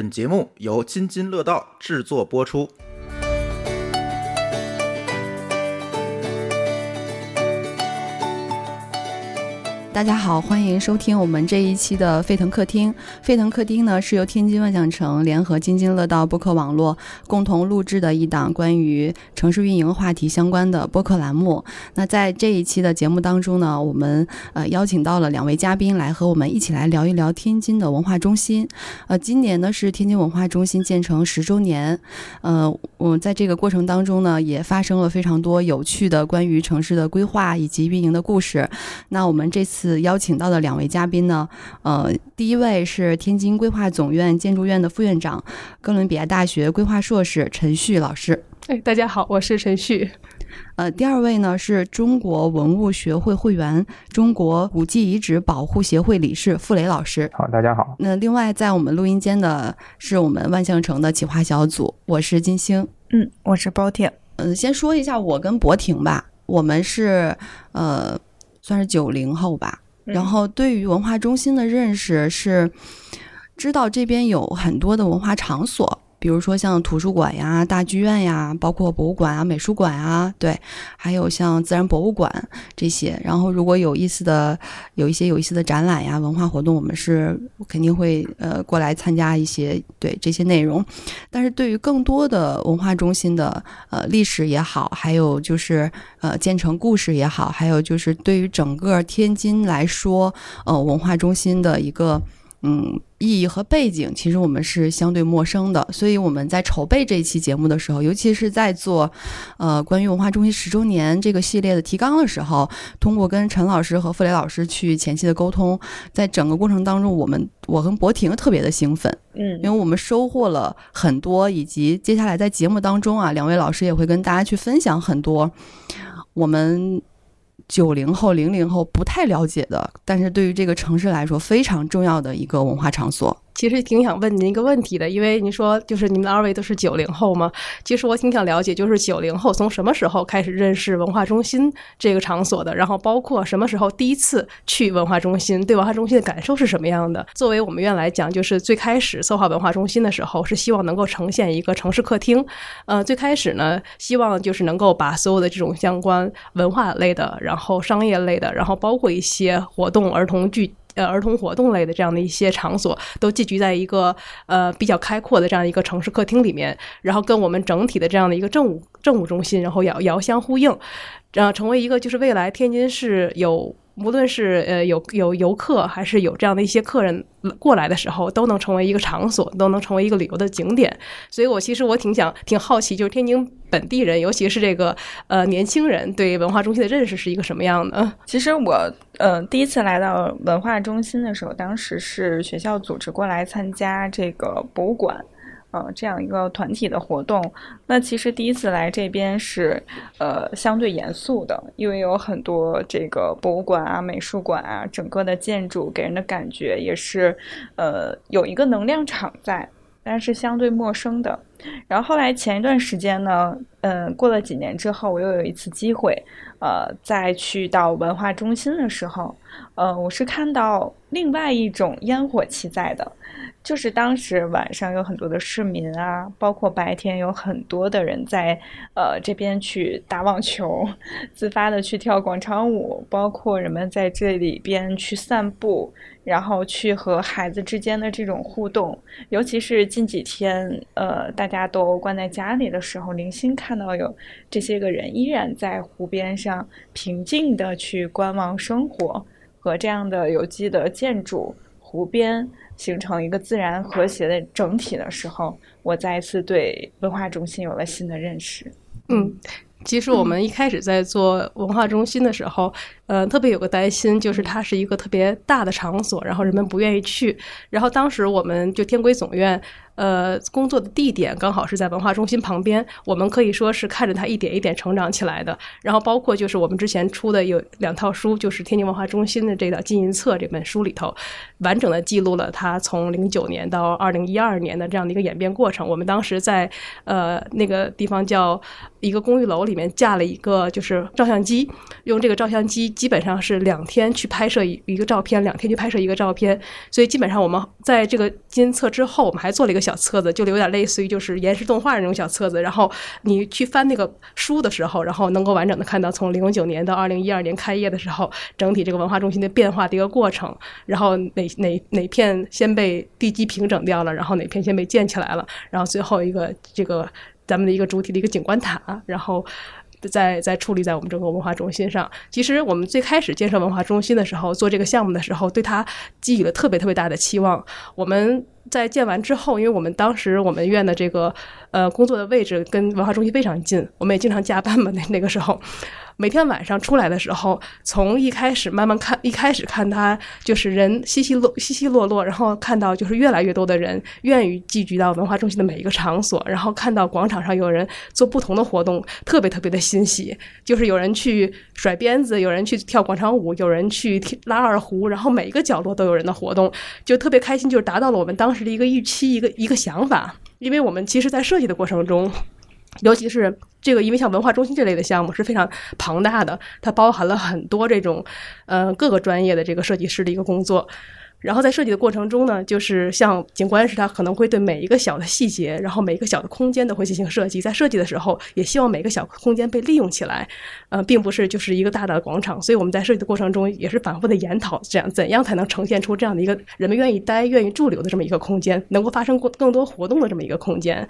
本节目由津津乐道制作播出。大家好，欢迎收听我们这一期的沸腾客厅。沸腾客厅呢是由天津万象城联合津津乐道播客网络共同录制的一档关于城市运营话题相关的播客栏目。那在这一期的节目当中呢，我们呃邀请到了两位嘉宾来和我们一起来聊一聊天津的文化中心。呃，今年呢是天津文化中心建成十周年。呃，我在这个过程当中呢，也发生了非常多有趣的关于城市的规划以及运营的故事。那我们这次。次邀请到的两位嘉宾呢，呃，第一位是天津规划总院建筑院的副院长，哥伦比亚大学规划硕士陈旭老师。哎，大家好，我是陈旭。呃，第二位呢是中国文物学会会员、中国古迹遗址保护协会理事傅雷老师。好，大家好。那另外在我们录音间的是我们万象城的企划小组，我是金星。嗯，我是包婷。嗯，先说一下我跟博婷吧，我们是呃。算是九零后吧，然后对于文化中心的认识是，知道这边有很多的文化场所。比如说像图书馆呀、大剧院呀，包括博物馆啊、美术馆啊，对，还有像自然博物馆这些。然后如果有意思的、有一些有意思的展览呀、文化活动，我们是肯定会呃过来参加一些对这些内容。但是对于更多的文化中心的呃历史也好，还有就是呃建成故事也好，还有就是对于整个天津来说，呃文化中心的一个。嗯，意义和背景其实我们是相对陌生的，所以我们在筹备这一期节目的时候，尤其是在做呃关于文化中心十周年这个系列的提纲的时候，通过跟陈老师和傅雷老师去前期的沟通，在整个过程当中，我们我跟博婷特别的兴奋，嗯，因为我们收获了很多，以及接下来在节目当中啊，两位老师也会跟大家去分享很多我们。九零后、零零后不太了解的，但是对于这个城市来说非常重要的一个文化场所。其实挺想问您一个问题的，因为您说就是你们二位都是九零后嘛，其实我挺想了解，就是九零后从什么时候开始认识文化中心这个场所的？然后包括什么时候第一次去文化中心，对文化中心的感受是什么样的？作为我们院来讲，就是最开始策划文化中心的时候，是希望能够呈现一个城市客厅。呃，最开始呢，希望就是能够把所有的这种相关文化类的，然后商业类的，然后包括一些活动、儿童剧。呃，儿童活动类的这样的一些场所，都聚集在一个呃比较开阔的这样一个城市客厅里面，然后跟我们整体的这样的一个政务政务中心，然后遥遥相呼应，然后成为一个就是未来天津市有。无论是呃有有游客，还是有这样的一些客人过来的时候，都能成为一个场所，都能成为一个旅游的景点。所以我其实我挺想挺好奇，就是天津本地人，尤其是这个呃年轻人，对文化中心的认识是一个什么样的？其实我呃第一次来到文化中心的时候，当时是学校组织过来参加这个博物馆。呃，这样一个团体的活动，那其实第一次来这边是，呃，相对严肃的，因为有很多这个博物馆啊、美术馆啊，整个的建筑给人的感觉也是，呃，有一个能量场在，但是相对陌生的。然后后来前一段时间呢，嗯，过了几年之后，我又有一次机会，呃，再去到文化中心的时候，呃，我是看到另外一种烟火气在的。就是当时晚上有很多的市民啊，包括白天有很多的人在呃这边去打网球，自发的去跳广场舞，包括人们在这里边去散步，然后去和孩子之间的这种互动。尤其是近几天，呃，大家都关在家里的时候，零星看看到有这些个人依然在湖边上平静的去观望生活和这样的有机的建筑湖边。形成一个自然和谐的整体的时候，我再一次对文化中心有了新的认识。嗯，其实我们一开始在做文化中心的时候，呃，特别有个担心，就是它是一个特别大的场所，然后人们不愿意去。然后当时我们就天规总院。呃，工作的地点刚好是在文化中心旁边，我们可以说是看着它一点一点成长起来的。然后包括就是我们之前出的有两套书，就是天津文化中心的这个经营册这本书里头，完整的记录了它从零九年到二零一二年的这样的一个演变过程。我们当时在呃那个地方叫一个公寓楼里面架了一个就是照相机，用这个照相机基本上是两天去拍摄一个照片，两天去拍摄一个照片。所以基本上我们在这个经营册之后，我们还做了一个小。小册子，就有点类似于就是延时动画那种小册子。然后你去翻那个书的时候，然后能够完整的看到从零九年到二零一二年开业的时候，整体这个文化中心的变化的一个过程。然后哪哪哪片先被地基平整掉了，然后哪片先被建起来了，然后最后一个这个咱们的一个主体的一个景观塔，然后。在在矗立在我们整个文化中心上。其实我们最开始建设文化中心的时候，做这个项目的时候，对它寄予了特别特别大的期望。我们在建完之后，因为我们当时我们院的这个呃工作的位置跟文化中心非常近，我们也经常加班嘛。那那个时候。每天晚上出来的时候，从一开始慢慢看，一开始看他就是人稀稀落稀稀落落，然后看到就是越来越多的人愿意聚集到文化中心的每一个场所，然后看到广场上有人做不同的活动，特别特别的欣喜。就是有人去甩鞭子，有人去跳广场舞，有人去拉二胡，然后每一个角落都有人的活动，就特别开心，就是达到了我们当时的一个预期，一个一个想法。因为我们其实，在设计的过程中。尤其是这个，因为像文化中心这类的项目是非常庞大的，它包含了很多这种，呃，各个专业的这个设计师的一个工作。然后在设计的过程中呢，就是像景观师，他可能会对每一个小的细节，然后每一个小的空间都会进行设计。在设计的时候，也希望每个小空间被利用起来，呃，并不是就是一个大大的广场。所以我们在设计的过程中也是反复的研讨，这样怎样才能呈现出这样的一个人们愿意待、愿意驻留的这么一个空间，能够发生过更多活动的这么一个空间。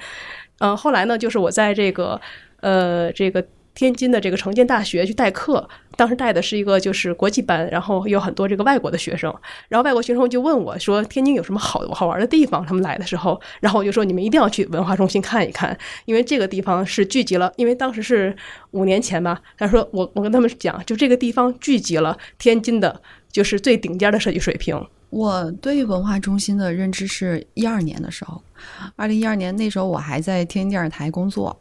嗯，后来呢，就是我在这个，呃，这个天津的这个城建大学去代课，当时带的是一个就是国际班，然后有很多这个外国的学生，然后外国学生就问我说，天津有什么好好玩的地方？他们来的时候，然后我就说你们一定要去文化中心看一看，因为这个地方是聚集了，因为当时是五年前吧，他说我我跟他们讲，就这个地方聚集了天津的，就是最顶尖的设计水平。我对文化中心的认知是一二年的时候，二零一二年那时候我还在天津电视台工作，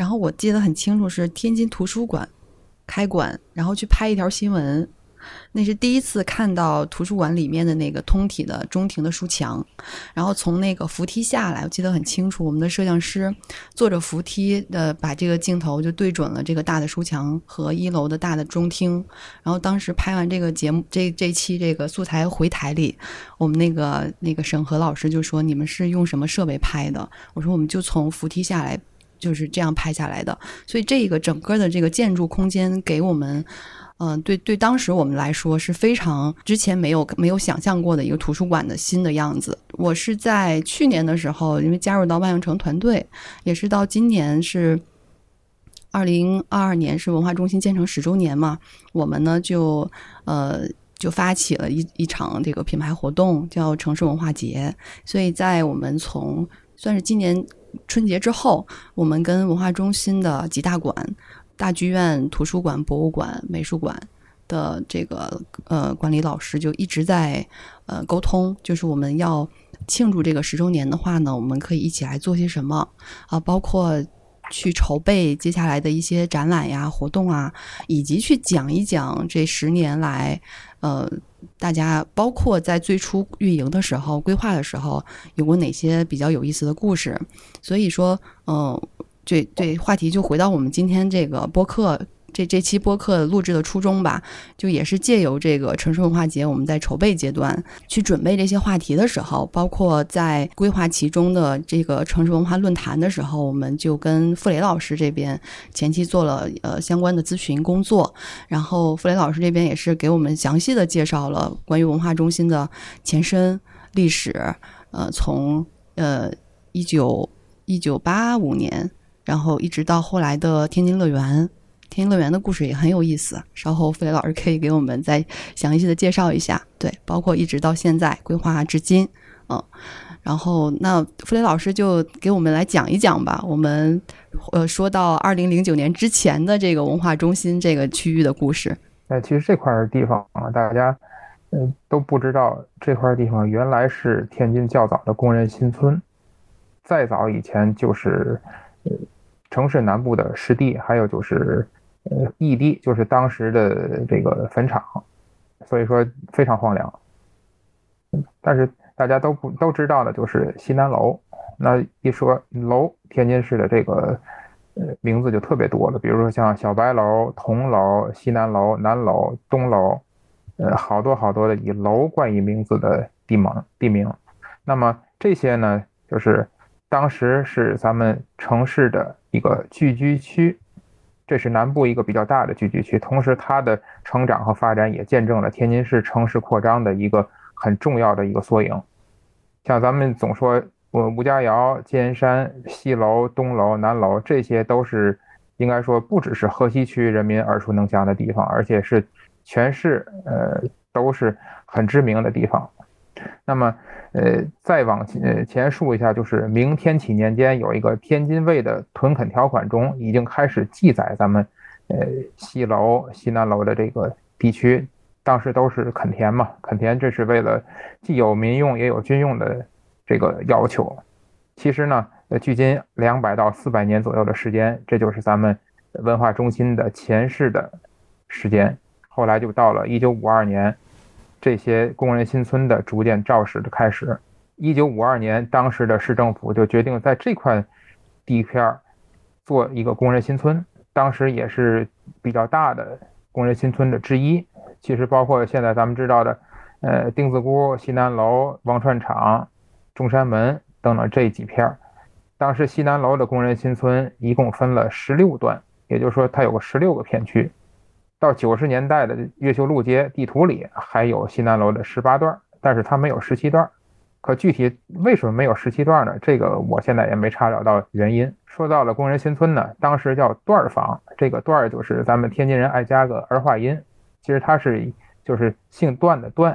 然后我记得很清楚是天津图书馆开馆，然后去拍一条新闻。那是第一次看到图书馆里面的那个通体的中庭的书墙，然后从那个扶梯下来，我记得很清楚。我们的摄像师坐着扶梯的，把这个镜头就对准了这个大的书墙和一楼的大的中厅。然后当时拍完这个节目，这这期这个素材回台里，我们那个那个审核老师就说：“你们是用什么设备拍的？”我说：“我们就从扶梯下来，就是这样拍下来的。”所以这个整个的这个建筑空间给我们。嗯，对对，当时我们来说是非常之前没有没有想象过的一个图书馆的新的样子。我是在去年的时候，因为加入到万象城团队，也是到今年是二零二二年是文化中心建成十周年嘛，我们呢就呃就发起了一一场这个品牌活动，叫城市文化节。所以在我们从算是今年春节之后，我们跟文化中心的几大馆。大剧院、图书馆、博物馆、美术馆的这个呃管理老师就一直在呃沟通，就是我们要庆祝这个十周年的话呢，我们可以一起来做些什么啊？包括去筹备接下来的一些展览呀、活动啊，以及去讲一讲这十年来呃大家包括在最初运营的时候、规划的时候有过哪些比较有意思的故事。所以说，嗯。对对，话题就回到我们今天这个播客这这期播客录制的初衷吧，就也是借由这个城市文化节，我们在筹备阶段去准备这些话题的时候，包括在规划其中的这个城市文化论坛的时候，我们就跟傅雷老师这边前期做了呃相关的咨询工作，然后傅雷老师这边也是给我们详细的介绍了关于文化中心的前身历史，呃，从呃一九一九八五年。然后一直到后来的天津乐园，天津乐园的故事也很有意思。稍后傅雷老师可以给我们再详细的介绍一下。对，包括一直到现在规划至今，嗯，然后那傅雷老师就给我们来讲一讲吧。我们呃说到二零零九年之前的这个文化中心这个区域的故事。哎，其实这块地方啊，大家嗯都不知道，这块地方原来是天津较早的工人新村，再早以前就是。城市南部的湿地，还有就是呃异地，就是当时的这个坟场，所以说非常荒凉。但是大家都不都知道的，就是西南楼。那一说楼，天津市的这个呃名字就特别多了，比如说像小白楼、铜楼、西南楼、南楼、东楼，呃，好多好多的以楼冠以名字的地名地名。那么这些呢，就是当时是咱们城市的一个聚居区，这是南部一个比较大的聚集区，同时它的成长和发展也见证了天津市城市扩张的一个很重要的一个缩影。像咱们总说，我吴家窑、尖山、西楼、东楼、南楼，这些都是应该说不只是河西区人民耳熟能详的地方，而且是全市呃都是很知名的地方。那么，呃，再往前前述一下，就是明天启年间有一个天津卫的屯垦条款中，已经开始记载咱们，呃，西楼、西南楼的这个地区，当时都是垦田嘛，垦田这是为了既有民用也有军用的这个要求。其实呢，呃，距今两百到四百年左右的时间，这就是咱们文化中心的前世的时间。后来就到了一九五二年。这些工人新村的逐渐肇始的开始。一九五二年，当时的市政府就决定在这块地片做一个工人新村，当时也是比较大的工人新村的之一。其实包括现在咱们知道的，呃，丁字沽、西南楼、王串厂、中山门等等这几片当时西南楼的工人新村一共分了十六段，也就是说它有个十六个片区。到九十年代的越秀路街地图里还有西南楼的十八段，但是它没有十七段。可具体为什么没有十七段呢？这个我现在也没查找到原因。说到了工人新村呢，当时叫段房，这个段就是咱们天津人爱加个儿化音，其实它是就是姓段的段，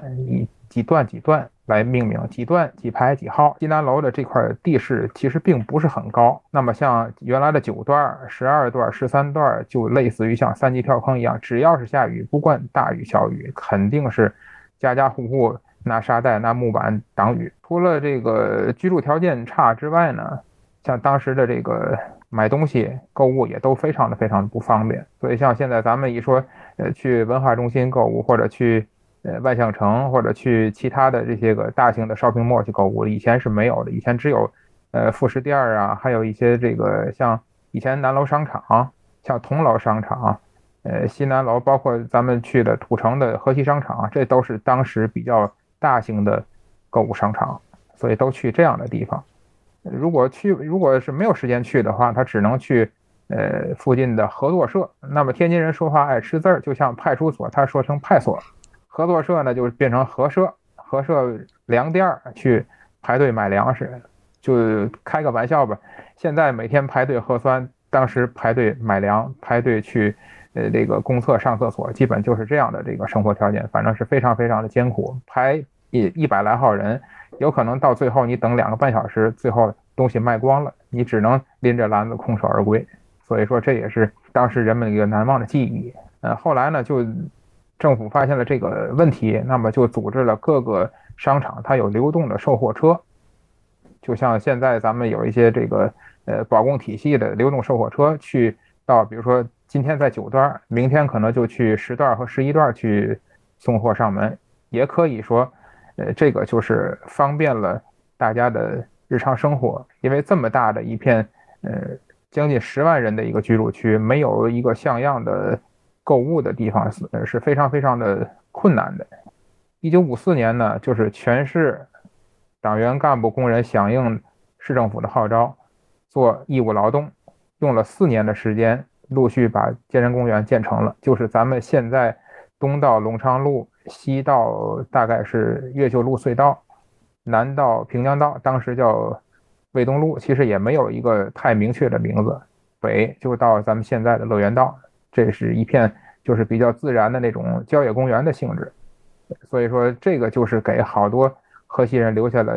几段几段。来命名几段几排几号。西南楼的这块地势其实并不是很高，那么像原来的九段、十二段、十三段，就类似于像三级跳坑一样，只要是下雨，不管大雨小雨，肯定是家家户户拿沙袋、拿木板挡雨。除了这个居住条件差之外呢，像当时的这个买东西、购物也都非常的非常的不方便。所以像现在咱们一说，呃，去文化中心购物或者去。呃，万象城或者去其他的这些个大型的 shopping mall 去购物，以前是没有的。以前只有，呃，副食店啊，还有一些这个像以前南楼商场、像铜楼商场、呃，西南楼，包括咱们去的土城的河西商场，这都是当时比较大型的购物商场，所以都去这样的地方。如果去，如果是没有时间去的话，他只能去呃附近的合作社。那么天津人说话爱吃字儿，就像派出所，他说成派所。合作社呢，就变成合社，合社粮店儿去排队买粮食，就开个玩笑吧。现在每天排队核酸，当时排队买粮，排队去呃这个公厕上厕所，基本就是这样的这个生活条件，反正是非常非常的艰苦。排一一百来号人，有可能到最后你等两个半小时，最后东西卖光了，你只能拎着篮子空手而归。所以说这也是当时人们一个难忘的记忆。呃，后来呢就。政府发现了这个问题，那么就组织了各个商场，它有流动的售货车，就像现在咱们有一些这个呃保供体系的流动售货车，去到比如说今天在九段，明天可能就去十段和十一段去送货上门，也可以说，呃，这个就是方便了大家的日常生活，因为这么大的一片呃将近十万人的一个居住区，没有一个像样的。购物的地方是是非常非常的困难的。一九五四年呢，就是全市党员干部工人响应市政府的号召，做义务劳动，用了四年的时间，陆续把健身公园建成了。就是咱们现在东到隆昌路，西到大概是越秀路隧道，南到平江道，当时叫卫东路，其实也没有一个太明确的名字。北就到咱们现在的乐园道。这是一片就是比较自然的那种郊野公园的性质，所以说这个就是给好多河西人留下了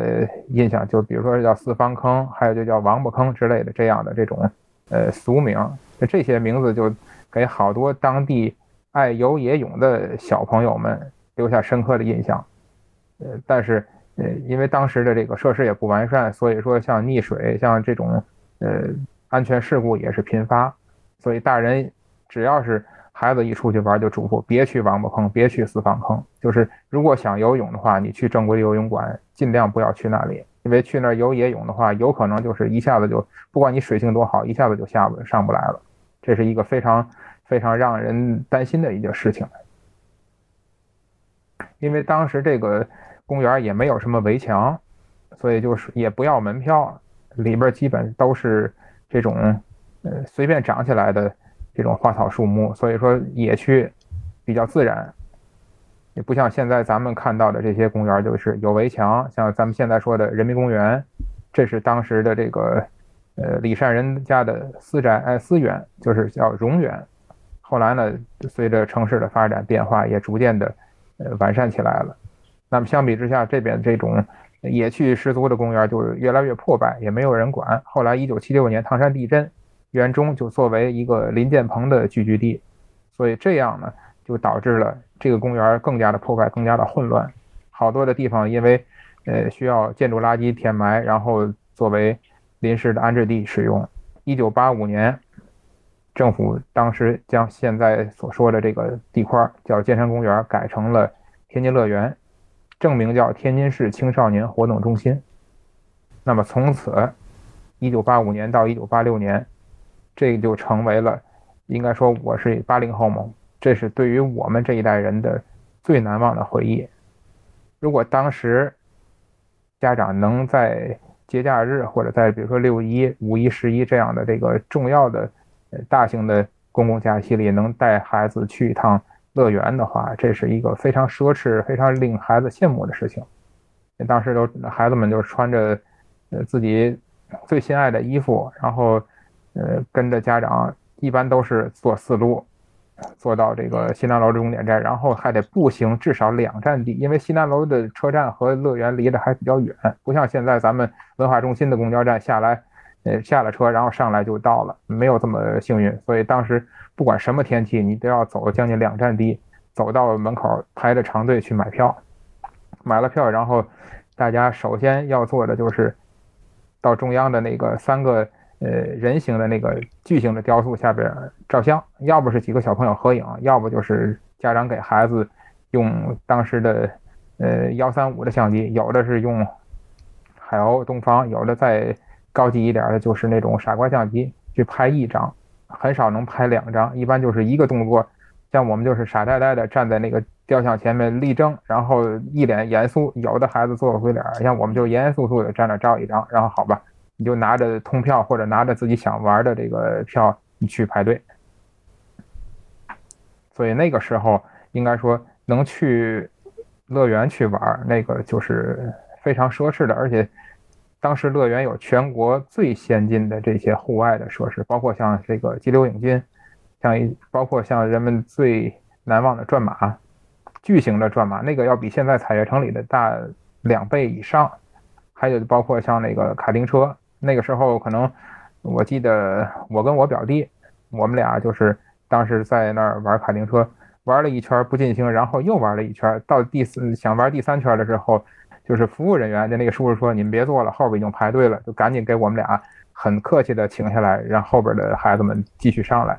印象，就比如说叫四方坑，还有就叫王八坑之类的这样的这种呃俗名，这些名字就给好多当地爱游野泳的小朋友们留下深刻的印象。呃，但是呃，因为当时的这个设施也不完善，所以说像溺水，像这种呃安全事故也是频发，所以大人。只要是孩子一出去玩，就嘱咐别去王八坑，别去四方坑。就是如果想游泳的话，你去正规游泳馆，尽量不要去那里，因为去那儿游野泳的话，有可能就是一下子就，不管你水性多好，一下子就下不上不来了。这是一个非常非常让人担心的一件事情。因为当时这个公园也没有什么围墙，所以就是也不要门票，里边基本都是这种呃随便长起来的这种花草树木，所以说野区比较自然，也不像现在咱们看到的这些公园就是有围墙，像咱们现在说的人民公园，这是当时的这个呃李善人家的私宅哎私园，就是叫荣园。后来呢，随着城市的发展变化，也逐渐的呃完善起来了。那么相比之下，这边这种野趣十足的公园就越来越破败，也没有人管。后来一九七六年唐山地震，园中就作为一个林建鹏的聚居地，所以这样呢，就导致了这个公园更加的破败，更加的混乱。好多的地方因为呃需要建筑垃圾填埋，然后作为临时的安置地使用。一九八五年。政府当时将现在所说的这个地块叫建山公园改成了天津乐园，正名叫天津市青少年活动中心。那么从此，一九八五年到一九八六年，这就成为了，应该说我是八零后嘛，这是对于我们这一代人的最难忘的回忆。如果当时家长能在节假日或者在比如说六一、五一、十一这样的这个重要的。呃大型的公共假期里能带孩子去一趟乐园的话，这是一个非常奢侈、非常令孩子羡慕的事情。当时都孩子们就穿着呃自己最心爱的衣服，然后呃跟着家长，一般都是坐四路，坐到这个西南楼的终点站，然后还得步行至少两站地，因为西南楼的车站和乐园离得还比较远，不像现在咱们文化中心的公交站下来。呃，下了车，然后上来就到了，没有这么幸运。所以当时不管什么天气，你都要走将近两站地，走到门口排着长队去买票。买了票，然后大家首先要做的就是到中央的那个三个呃人形的那个巨型的雕塑下边照相，要不是几个小朋友合影，要不就是家长给孩子用当时的呃幺三五的相机，有的是用海鸥、东方，有的再。高级一点的就是那种傻瓜相机去拍一张，很少能拍两张，一般就是一个动作。像我们就是傻呆呆的站在那个雕像前面立正，然后一脸严肃。有的孩子做个鬼脸，像我们就严严肃肃的站那照一张，然后好吧，你就拿着通票或者拿着自己想玩的这个票，你去排队。所以那个时候应该说能去乐园去玩，那个就是非常奢侈的，而且。当时乐园有全国最先进的这些户外的设施，包括像这个激流勇进，像包括像人们最难忘的转马，巨型的转马，那个要比现在彩悦城里的大两倍以上。还有包括像那个卡丁车，那个时候可能我记得我跟我表弟，我们俩就是当时在那儿玩卡丁车，玩了一圈不尽兴，然后又玩了一圈，到第四想玩第三圈的时候。就是服务人员，就那个叔叔说：“你们别坐了，后边已经排队了。”就赶紧给我们俩很客气的请下来，让后边的孩子们继续上来。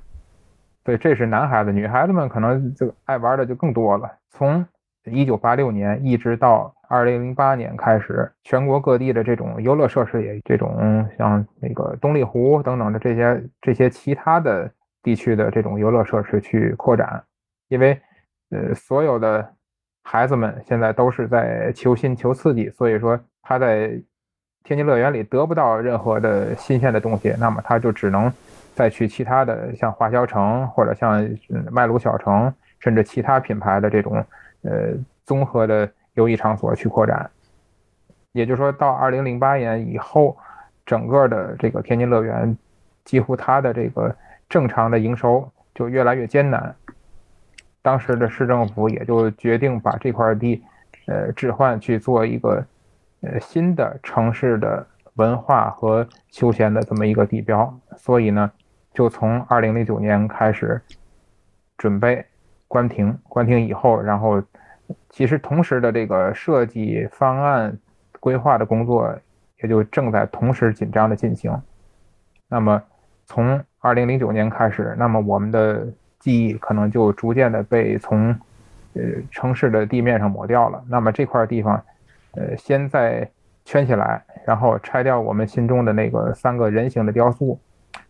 对这是男孩子，女孩子们可能就爱玩的就更多了。从一九八六年一直到二零零八年开始，全国各地的这种游乐设施也这种像那个东丽湖等等的这些这些其他的地区的这种游乐设施去扩展，因为呃所有的。孩子们现在都是在求新求刺激，所以说他在天津乐园里得不到任何的新鲜的东西，那么他就只能再去其他的像华侨城或者像麦卢小城，甚至其他品牌的这种呃综合的游艺场所去扩展。也就是说到二零零八年以后，整个的这个天津乐园几乎它的这个正常的营收就越来越艰难。当时的市政府也就决定把这块地，呃，置换去做一个，呃，新的城市的文化和休闲的这么一个地标。所以呢，就从二零零九年开始准备关停。关停以后，然后其实同时的这个设计方案规划的工作也就正在同时紧张的进行。那么从二零零九年开始，那么我们的。记忆可能就逐渐的被从，呃城市的地面上抹掉了。那么这块地方，呃，先在圈起来，然后拆掉我们心中的那个三个人形的雕塑，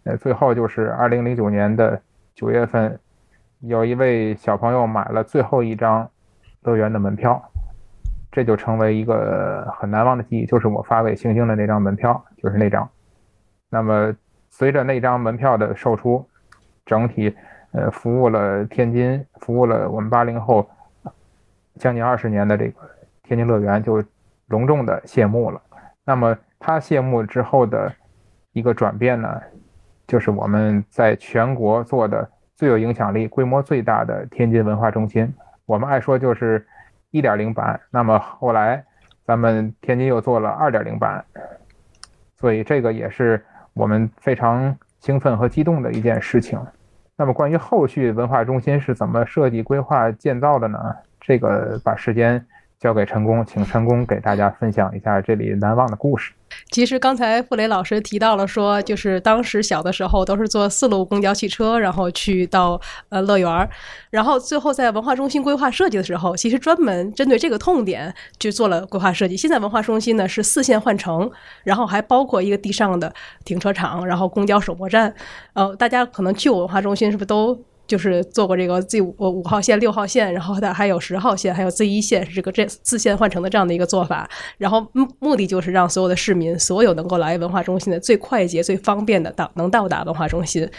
呃，最后就是二零零九年的九月份，有一位小朋友买了最后一张乐园的门票，这就成为一个很难忘的记忆，就是我发给星星的那张门票，就是那张。那么随着那张门票的售出，整体呃服务了天津，服务了我们八零后将近二十年的这个天津乐园就隆重的谢幕了。那么它谢幕之后的一个转变呢，就是我们在全国做的最有影响力、规模最大的天津文化中心。我们爱说就是一点零版，那么后来咱们天津又做了二点零版，所以这个也是我们非常兴奋和激动的一件事情。那么关于后续文化中心是怎么设计、规划、建造的呢？这个把时间交给陈工，请陈工给大家分享一下这里难忘的故事。其实刚才傅雷老师提到了说，就是当时小的时候都是坐四路公交汽车，然后去到呃乐园，然后最后在文化中心规划设计的时候，其实专门针对这个痛点去做了规划设计。现在文化中心呢是四线换乘，然后还包括一个地上的停车场，然后公交首末站。呃，大家可能去过文化中心是不是都？就是做过这个 Z 五五号线、六号线，然后它还有十号线，还有 Z 一线，是这个这四线换乘的这样的一个做法。然后目目的就是让所有的市民，所有能够来文化中心的最快捷、最方便的到能到达文化中心。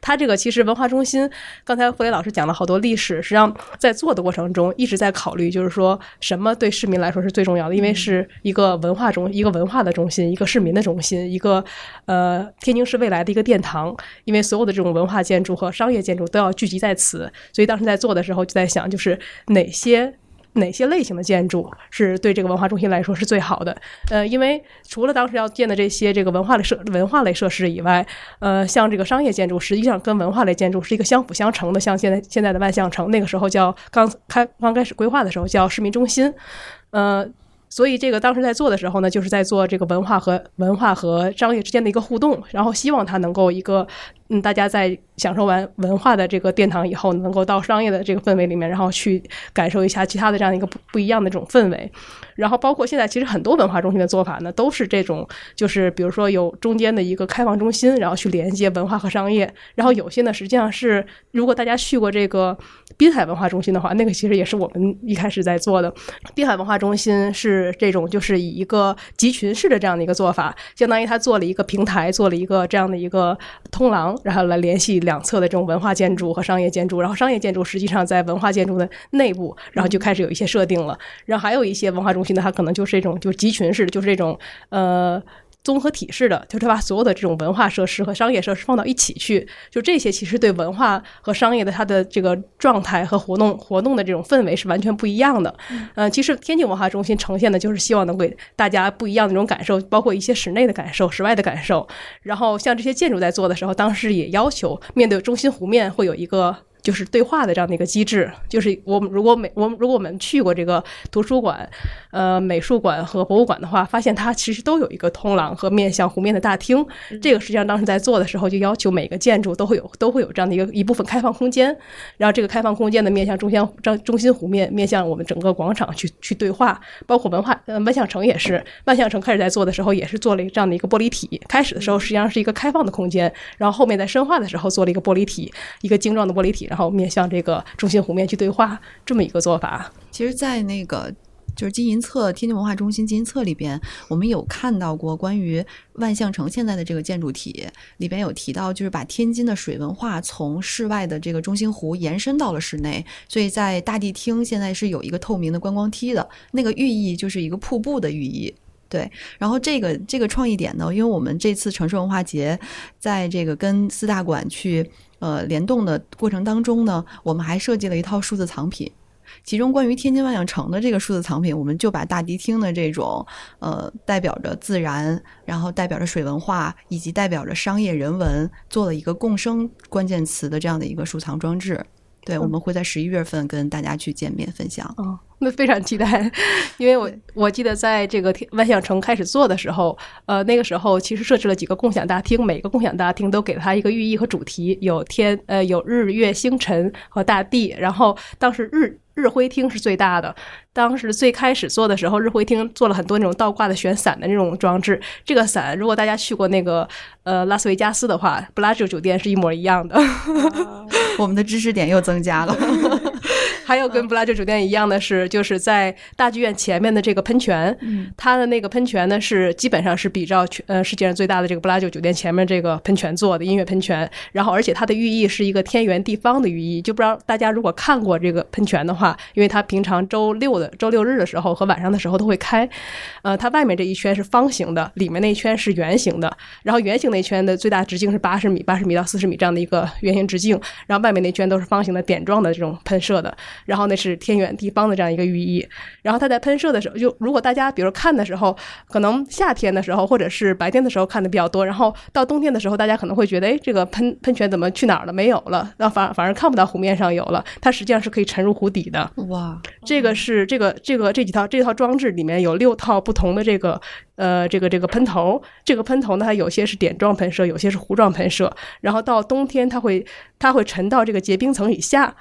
它这个其实文化中心，刚才傅雷老师讲了好多历史，实际上在做的过程中一直在考虑，就是说什么对市民来说是最重要的，因为是一个文化中一个文化的中心，一个市民的中心，一个呃天津市未来的一个殿堂。因为所有的这种文化建筑和商业建筑都要。聚集在此，所以当时在做的时候就在想，就是哪些哪些类型的建筑是对这个文化中心来说是最好的。呃，因为除了当时要建的这些这个文化类设文化类设施以外，呃，像这个商业建筑，实际上跟文化类建筑是一个相辅相成的。像现在现在的万象城，那个时候叫刚开刚开始规划的时候叫市民中心，呃。所以这个当时在做的时候呢，就是在做这个文化和文化和商业之间的一个互动，然后希望它能够一个。嗯，大家在享受完文化的这个殿堂以后，能够到商业的这个氛围里面，然后去感受一下其他的这样一个不不一样的这种氛围。然后包括现在其实很多文化中心的做法呢，都是这种，就是比如说有中间的一个开放中心，然后去连接文化和商业。然后有些呢，实际上是如果大家去过这个滨海文化中心的话，那个其实也是我们一开始在做的。滨海文化中心是这种，就是以一个集群式的这样的一个做法，相当于它做了一个平台，做了一个这样的一个通廊。然后来联系两侧的这种文化建筑和商业建筑，然后商业建筑实际上在文化建筑的内部，然后就开始有一些设定了。然后还有一些文化中心呢，它可能就是这种就集群式，就是这种呃。综合体式的，就是把所有的这种文化设施和商业设施放到一起去，就这些其实对文化和商业的它的这个状态和活动活动的这种氛围是完全不一样的。嗯，其实天津文化中心呈现的就是希望能给大家不一样的那种感受，包括一些室内的感受、室外的感受。然后像这些建筑在做的时候，当时也要求面对中心湖面会有一个。就是对话的这样的一个机制，就是我们如果每我们如果我们去过这个图书馆、呃美术馆和博物馆的话，发现它其实都有一个通廊和面向湖面的大厅。这个实际上当时在做的时候，就要求每个建筑都会有都会有这样的一个一部分开放空间，然后这个开放空间的面向中央中中心湖面，面向我们整个广场去去对话。包括文化呃万象城也是，万象城开始在做的时候也是做了这样的一个玻璃体。开始的时候实际上是一个开放的空间，然后后面在深化的时候做了一个玻璃体，一个精壮的玻璃体。然后面向这个中心湖面去对话，这么一个做法。其实，在那个就是金银册天津文化中心金银册里边，我们有看到过关于万象城现在的这个建筑体里边有提到，就是把天津的水文化从室外的这个中心湖延伸到了室内，所以在大地厅现在是有一个透明的观光梯的，那个寓意就是一个瀑布的寓意。对，然后这个这个创意点呢，因为我们这次城市文化节在这个跟四大馆去。呃，联动的过程当中呢，我们还设计了一套数字藏品，其中关于天津万象城的这个数字藏品，我们就把大迪厅的这种呃代表着自然，然后代表着水文化，以及代表着商业人文，做了一个共生关键词的这样的一个收藏装置。对，我们会在十一月份跟大家去见面分享。哦，那非常期待，因为我我记得在这个万象城开始做的时候，呃，那个时候其实设置了几个共享大厅，每个共享大厅都给了它一个寓意和主题，有天呃有日月星辰和大地，然后当时日。日晖厅是最大的。当时最开始做的时候，日晖厅做了很多那种倒挂的悬伞的那种装置。这个伞，如果大家去过那个呃拉斯维加斯的话，布拉吉酒店是一模一样的。我们的知识点又增加了。还有跟布拉格酒店一样的是，就是在大剧院前面的这个喷泉，嗯。它的那个喷泉呢是基本上是比照全呃世界上最大的这个布拉格酒店前面这个喷泉做的音乐喷泉，然后而且它的寓意是一个天圆地方的寓意，就不知道大家如果看过这个喷泉的话，因为它平常周六的 周六日的时候和晚上的时候都会开，呃，它外面这一圈是方形的，里面那一圈是圆形的，然后圆形那圈的最大直径是八十米，八十米到四十米这样的一个圆形直径，然后外面那圈都是方形的点状的这种喷射的，然后那是天圆地方的这样一个寓意。然后它在喷射的时候，就如果大家比如看的时候，可能夏天的时候或者是白天的时候看的比较多，然后到冬天的时候，大家可能会觉得，哎，这个喷喷泉怎么去哪儿了？没有了，那反反而看不到湖面上有了，它实际上是可以沉入湖底的。哇，这个是这个这个这几套这套装置里面有六套不同的这个呃这个这个喷头，这个喷头呢它有些是点状喷射，有些是弧状喷射，然后到冬天它会它会沉到这个结冰层以下。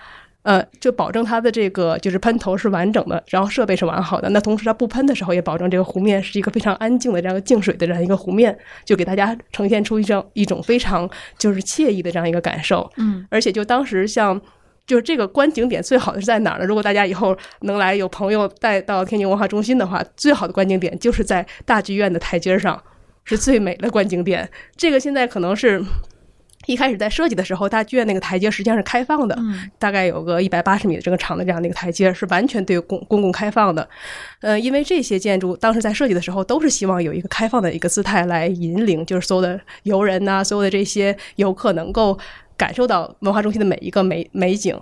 呃，就保证它的这个就是喷头是完整的，然后设备是完好的。那同时它不喷的时候，也保证这个湖面是一个非常安静的这样一个静水的这样一个湖面，就给大家呈现出一种一种非常就是惬意的这样一个感受。嗯，而且就当时像。就是这个观景点最好的是在哪儿呢？如果大家以后能来，有朋友带到天津文化中心的话，最好的观景点就是在大剧院的台阶上，是最美的观景点。这个现在可能是一开始在设计的时候，大剧院那个台阶实际上是开放的，嗯大概有个一百八十米的这个长的这样的一个台阶，是完全对公公共开放的。呃，因为这些建筑当时在设计的时候，都是希望有一个开放的一个姿态来引领，就是所有的游人呐、所有的这些游客能够感受到文化中心的每一个美美景。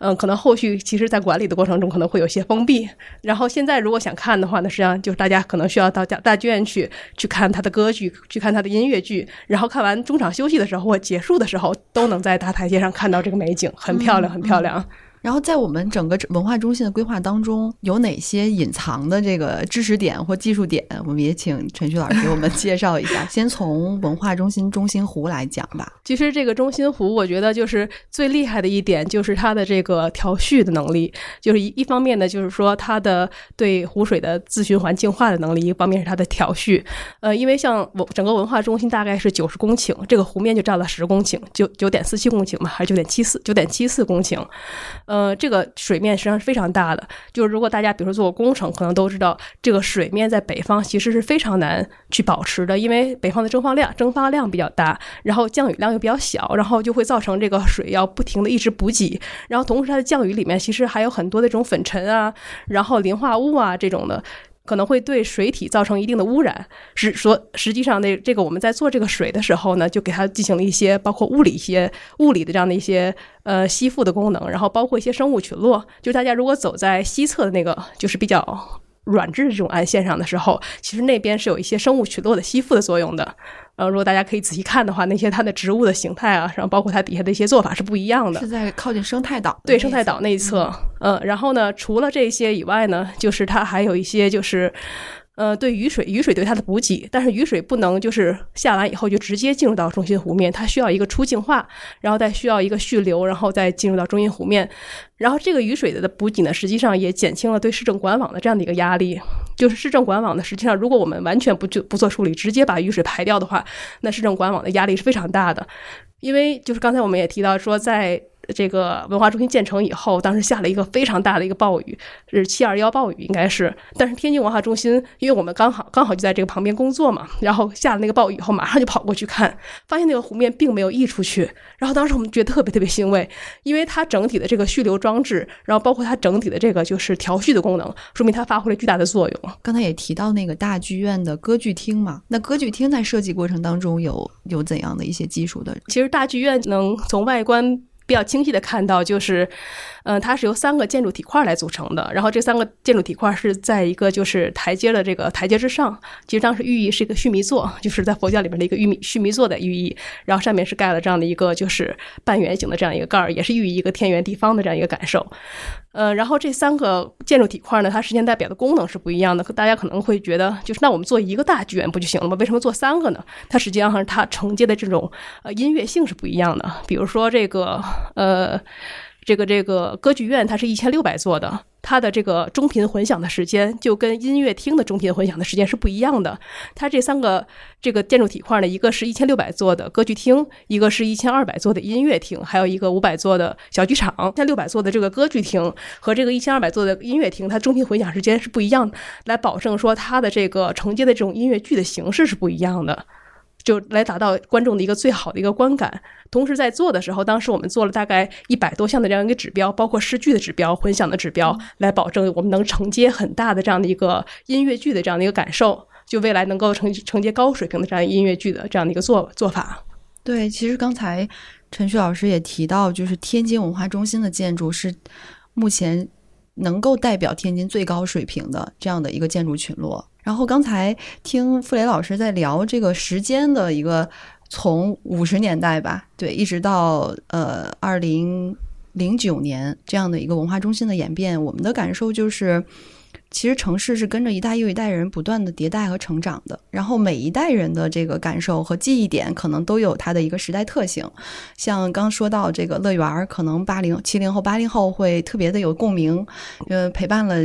嗯，可能后续其实，在管理的过程中可能会有些封闭。然后现在如果想看的话呢，实际上就是大家可能需要到大大剧院去去看他的歌剧，去看他的音乐剧，然后看完中场休息的时候或结束的时候，都能在大台阶上看到这个美景，很漂亮，很漂亮。然后在我们整个文化中心的规划当中，有哪些隐藏的这个知识点或技术点？我们也请陈旭老师给我们介绍一下。先从文化中心中心湖来讲吧。其实这个中心湖，我觉得就是最厉害的一点，就是它的这个调蓄的能力。就是一一方面呢，就是说它的对湖水的自循环净化的能力；一方面是它的调蓄。呃，因为像我整个文化中心大概是九十公顷，这个湖面就占了十公顷，九九点四七公顷嘛，还是九点七四九点七四公顷。呃，这个水面实际上是非常大的。就是如果大家比如说做过工程，可能都知道，这个水面在北方其实是非常难去保持的，因为北方的蒸发量蒸发量比较大，然后降雨量又比较小，然后就会造成这个水要不停的一直补给，然后同时它的降雨里面其实还有很多的这种粉尘啊，然后磷化物啊这种的。可能会对水体造成一定的污染，是说实际上那这个我们在做这个水的时候呢，就给它进行了一些包括物理一些物理的这样的一些呃吸附的功能，然后包括一些生物群落。就大家如果走在西侧的那个就是比较软质这种暗线上的时候，其实那边是有一些生物群落的吸附的作用的。呃，如果大家可以仔细看的话，那些它的植物的形态啊，然后包括它底下的一些做法是不一样的是。在靠近生态岛对生态岛那一侧，呃，然后呢，除了这些以外呢，就是它还有一些就是。呃，对雨水，雨水对它的补给，但是雨水不能就是下完以后就直接进入到中心湖面，它需要一个初净化，然后再需要一个蓄流，然后再进入到中心湖面。然后这个雨水的补给呢，实际上也减轻了对市政管网的这样的一个压力。就是市政管网呢，实际上如果我们完全不就不做处理，直接把雨水排掉的话，那市政管网的压力是非常大的。因为就是刚才我们也提到说，在这个文化中心建成以后，当时下了一个非常大的一个暴雨，是七二幺暴雨应该是。但是天津文化中心，因为我们刚好刚好就在这个旁边工作嘛，然后下了那个暴雨以后，马上就跑过去看，发现那个湖面并没有溢出去。然后当时我们觉得特别特别欣慰，因为它整体的这个蓄流装置，然后包括它整体的这个就是调蓄的功能，说明它发挥了巨大的作用。刚才也提到那个大剧院的歌剧厅嘛，那歌剧厅在设计过程当中有有怎样的一些技术的？其实大剧院能从外观比较清晰的看到，就是，呃，它是由三个建筑体块来组成的。然后这三个建筑体块是在一个就是台阶的这个台阶之上，其实当时寓意是一个须弥座，就是在佛教里面的一个须弥须弥座的寓意。然后上面是盖了这样的一个就是半圆形的这样一个盖儿，也是寓意一个天圆地方的这样一个感受。呃，然后这三个建筑体块呢，它实际代表的功能是不一样的。大家可能会觉得，就是那我们做一个大剧院不就行了吗？为什么做三个呢？它实际上它承接的这种呃音乐性是不一样的。比如说这个呃。这个这个歌剧院它是一千六百座的，它的这个中频混响的时间就跟音乐厅的中频混响的时间是不一样的。它这三个这个建筑体块呢，一个是一千六百座的歌剧厅，一个是一千二百座的音乐厅，还有一个五百座的小剧场。一千六百座的这个歌剧厅和这个一千二百座的音乐厅，它中频混响时间是不一样的，来保证说它的这个承接的这种音乐剧的形式是不一样的。就来达到观众的一个最好的一个观感。同时在做的时候，当时我们做了大概一百多项的这样一个指标，包括视剧的指标、混响的指标，来保证我们能承接很大的这样的一个音乐剧的这样的一个感受，就未来能够承承接高水平的这样音乐剧的这样的一个做做法。对，其实刚才陈旭老师也提到，就是天津文化中心的建筑是目前能够代表天津最高水平的这样的一个建筑群落。然后刚才听傅雷老师在聊这个时间的一个从五十年代吧，对，一直到呃二零零九年这样的一个文化中心的演变，我们的感受就是。其实城市是跟着一代又一代人不断的迭代和成长的，然后每一代人的这个感受和记忆点可能都有它的一个时代特性。像刚说到这个乐园，可能八零、七零后、八零后会特别的有共鸣，呃，陪伴了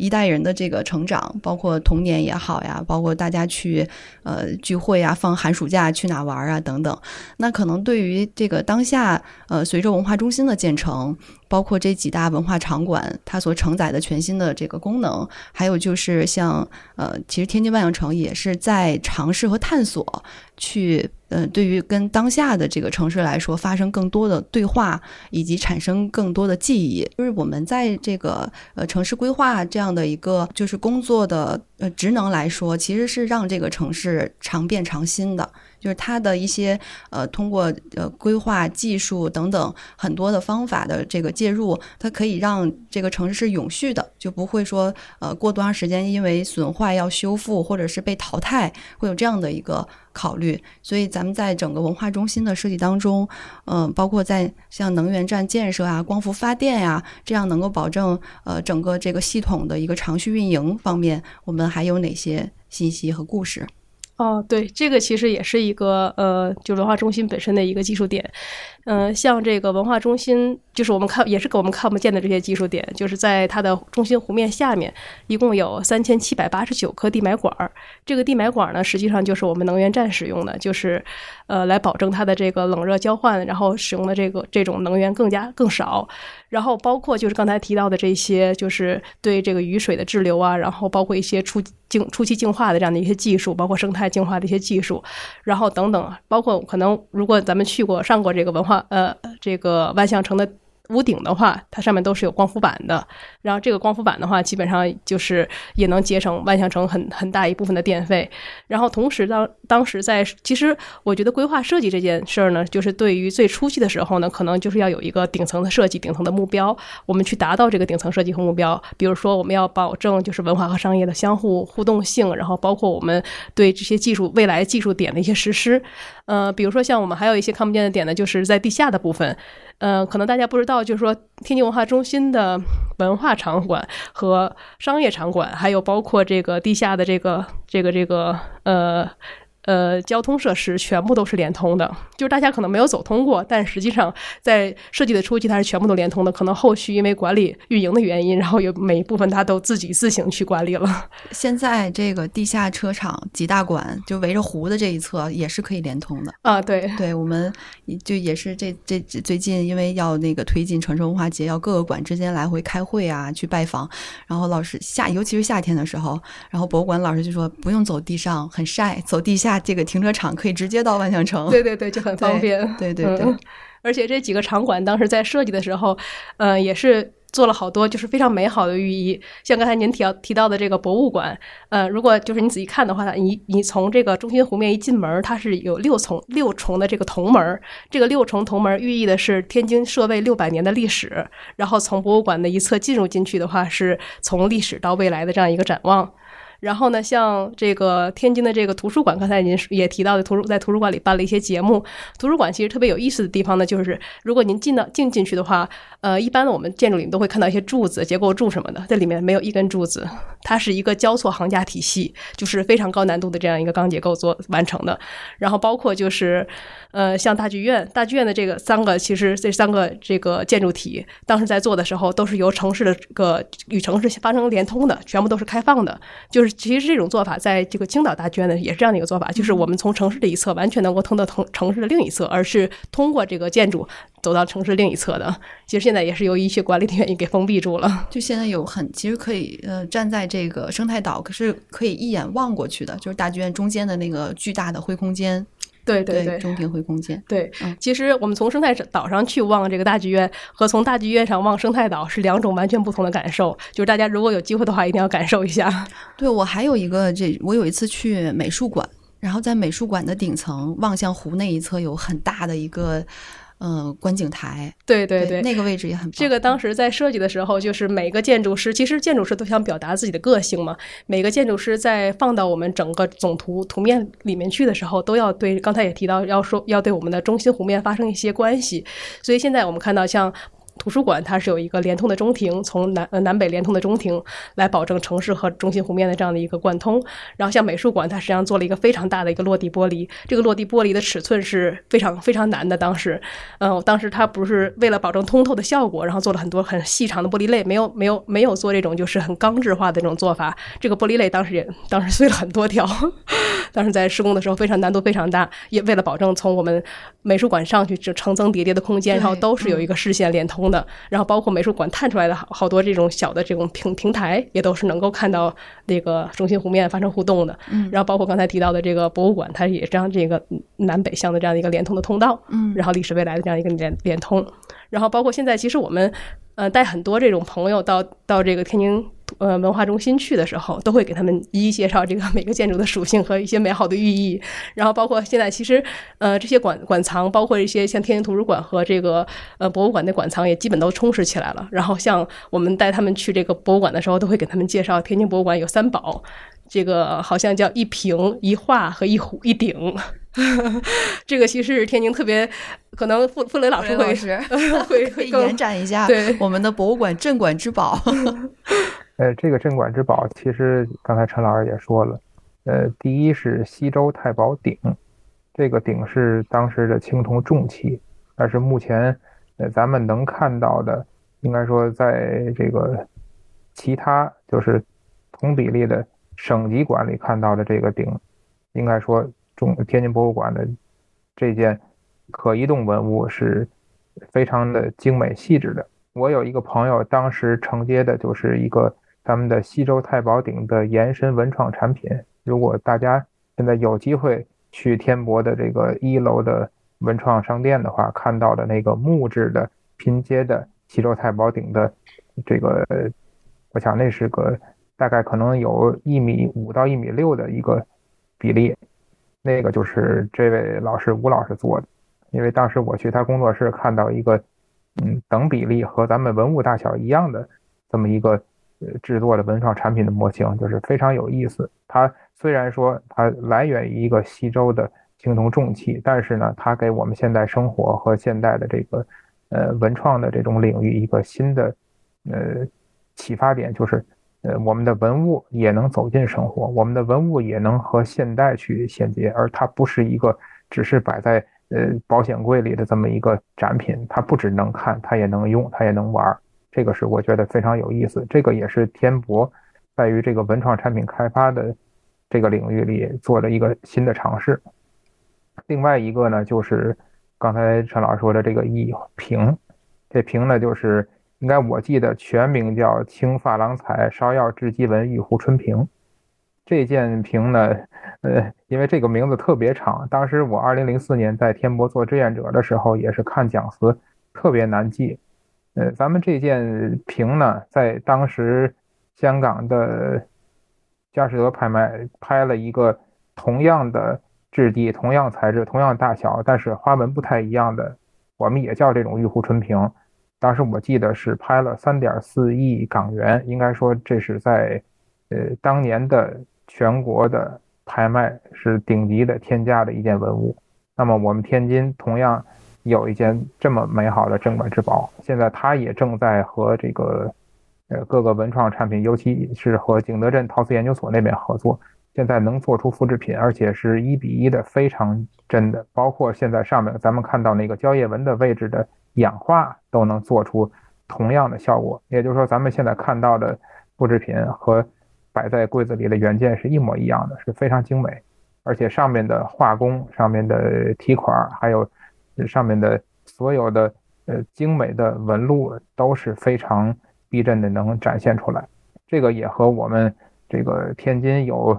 一代人的这个成长，包括童年也好呀，包括大家去呃聚会啊、放寒暑假去哪玩啊等等。那可能对于这个当下，呃，随着文化中心的建成。包括这几大文化场馆，它所承载的全新的这个功能，还有就是像呃，其实天津万象城也是在尝试和探索，去呃，对于跟当下的这个城市来说，发生更多的对话，以及产生更多的记忆。就是我们在这个呃城市规划这样的一个就是工作的呃职能来说，其实是让这个城市常变常新的。就是它的一些呃，通过呃规划技术等等很多的方法的这个介入，它可以让这个城市是永续的，就不会说呃过多长时间因为损坏要修复或者是被淘汰，会有这样的一个考虑。所以咱们在整个文化中心的设计当中，嗯，包括在像能源站建设啊、光伏发电呀，这样能够保证呃整个这个系统的一个长续运营方面，我们还有哪些信息和故事？哦，对，这个其实也是一个呃，就文化中心本身的一个技术点。嗯，像这个文化中心，就是我们看也是给我们看不见的这些技术点，就是在它的中心湖面下面，一共有三千七百八十九颗地埋管儿。这个地埋管儿呢，实际上就是我们能源站使用的，就是呃，来保证它的这个冷热交换，然后使用的这个这种能源更加更少。然后包括就是刚才提到的这些，就是对这个雨水的滞留啊，然后包括一些初净初期净化的这样的一些技术，包括生态净化的一些技术，然后等等，包括可能如果咱们去过上过这个文化呃这个万象城的。屋顶的话，它上面都是有光伏板的。然后这个光伏板的话，基本上就是也能节省万象城很很大一部分的电费。然后同时当当时在，其实我觉得规划设计这件事儿呢，就是对于最初期的时候呢，可能就是要有一个顶层的设计、顶层的目标，我们去达到这个顶层设计和目标。比如说，我们要保证就是文化和商业的相互互动性，然后包括我们对这些技术未来技术点的一些实施。呃，比如说像我们还有一些看不见的点呢，就是在地下的部分。呃，可能大家不知道，就是说天津文化中心的文化场馆和商业场馆，还有包括这个地下的这个这个这个呃。呃，交通设施全部都是连通的，就是大家可能没有走通过，但实际上在设计的初期它是全部都连通的。可能后续因为管理运营的原因，然后有每一部分它都自己自行去管理了。现在这个地下车场几大馆就围着湖的这一侧也是可以连通的啊。对，对，我们就也是这这最近因为要那个推进城市文化节，要各个馆之间来回开会啊，去拜访。然后老师夏，尤其是夏天的时候，然后博物馆老师就说不用走地上，很晒，走地下。这个停车场可以直接到万象城，对对对，就很方便。对对对，而且这几个场馆当时在设计的时候，嗯，也是做了好多就是非常美好的寓意。像刚才您提到提到的这个博物馆，呃，如果就是你仔细看的话，你你从这个中心湖面一进门，它是有六重六重的这个铜门，这个六重铜门寓意的是天津设卫六百年的历史。然后从博物馆的一侧进入进去的话，是从历史到未来的这样一个展望。然后呢，像这个天津的这个图书馆，刚才您也提到的图书在图书馆里办了一些节目。图书馆其实特别有意思的地方呢，就是如果您进到进进去的话，呃，一般的我们建筑里面都会看到一些柱子、结构柱什么的，在里面没有一根柱子，它是一个交错行架体系，就是非常高难度的这样一个钢结构做完成的。然后包括就是呃，像大剧院，大剧院的这个三个其实这三个这个建筑体，当时在做的时候都是由城市的这个与城市发生连通的，全部都是开放的。就是其实这种做法，在这个青岛大剧院呢也是这样的一个做法，就是我们从城市的一侧完全能够通到同城市的另一侧，而是通过这个建筑走到城市另一侧的。其实现在也是由于一些管理的原因给封闭住了。就现在有很其实可以呃站在这个生态岛，可是可以一眼望过去的，就是大剧院中间的那个巨大的灰空间。对对对，中庭回空间。对，其实我们从生态岛上去望这个大剧院，和从大剧院上望生态岛是两种完全不同的感受。就是大家如果有机会的话，一定要感受一下。对我还有一个这，我有一次去美术馆，然后在美术馆的顶层望向湖那一侧有很大的一个。嗯，观景台，对对对，那个位置也很棒。这个当时在设计的时候，就是每个建筑师，其实建筑师都想表达自己的个性嘛。每个建筑师在放到我们整个总图图面里面去的时候，都要对刚才也提到，要说要对我们的中心湖面发生一些关系。所以现在我们看到像。图书馆它是有一个连通的中庭，从南呃南北连通的中庭来保证城市和中心湖面的这样的一个贯通。然后像美术馆，它实际上做了一个非常大的一个落地玻璃，这个落地玻璃的尺寸是非常非常难的。当时，嗯，当时它不是为了保证通透的效果，然后做了很多很细长的玻璃类，没有没有没有做这种就是很钢制化的这种做法。这个玻璃类当时也当时碎了很多条，当时在施工的时候非常难度非常大，也为了保证从我们美术馆上去就层层叠叠的空间，然后都是有一个视线连通。的，然后包括美术馆探出来的好好多这种小的这种平平台，也都是能够看到那个中心湖面发生互动的。嗯，然后包括刚才提到的这个博物馆，它也这样这个南北向的这样的一个连通的通道。嗯，然后历史未来的这样一个连连通，然后包括现在其实我们。呃，带很多这种朋友到到这个天津呃文化中心去的时候，都会给他们一一介绍这个每个建筑的属性和一些美好的寓意。然后包括现在，其实呃这些馆馆藏，包括一些像天津图书馆和这个呃博物馆的馆藏，也基本都充实起来了。然后像我们带他们去这个博物馆的时候，都会给他们介绍天津博物馆有三宝，这个好像叫一瓶一画和一壶一鼎。这个其实是天津特别，可能傅傅雷老师会 会会延展一下对我们的博物馆镇馆之宝。呃，这个镇馆之宝其实刚才陈老师也说了，呃，第一是西周太保鼎，这个鼎是当时的青铜重器，但是目前呃咱们能看到的，应该说在这个其他就是同比例的省级馆里看到的这个鼎，应该说。中天津博物馆的这件可移动文物是非常的精美细致的。我有一个朋友，当时承接的就是一个咱们的西周太保鼎的延伸文创产品。如果大家现在有机会去天博的这个一楼的文创商店的话，看到的那个木质的拼接的西周太保鼎的这个，我想那是个大概可能有一米五到一米六的一个比例。那个就是这位老师吴老师做的，因为当时我去他工作室看到一个，嗯，等比例和咱们文物大小一样的这么一个制作的文创产品的模型，就是非常有意思。它虽然说它来源于一个西周的青铜重器，但是呢，它给我们现代生活和现代的这个呃文创的这种领域一个新的呃启发点，就是。呃，我们的文物也能走进生活，我们的文物也能和现代去衔接，而它不是一个只是摆在呃保险柜里的这么一个展品，它不只能看，它也能用，它也能玩，这个是我觉得非常有意思。这个也是天博在于这个文创产品开发的这个领域里做了一个新的尝试。另外一个呢，就是刚才陈老师说的这个一瓶，这瓶呢就是。应该我记得全名叫青珐琅彩芍药制鸡纹玉壶春瓶。这件瓶呢，呃，因为这个名字特别长，当时我二零零四年在天博做志愿者的时候，也是看讲词特别难记。呃，咱们这件瓶呢，在当时香港的佳士得拍卖拍了一个同样的质地、同样材质、同样大小，但是花纹不太一样的，我们也叫这种玉壶春瓶。当时我记得是拍了三点四亿港元，应该说这是在，呃，当年的全国的拍卖是顶级的天价的一件文物。那么我们天津同样有一件这么美好的镇馆之宝，现在它也正在和这个呃各个文创产品，尤其是和景德镇陶瓷研究所那边合作，现在能做出复制品，而且是一比一的，非常真的。包括现在上面咱们看到那个蕉叶纹的位置的氧化，都能做出同样的效果。也就是说，咱们现在看到的复制品和摆在柜子里的原件是一模一样的，是非常精美，而且上面的画工、上面的题款，还有上面的所有的呃精美的纹路都是非常逼真的，能展现出来。这个也和我们这个天津有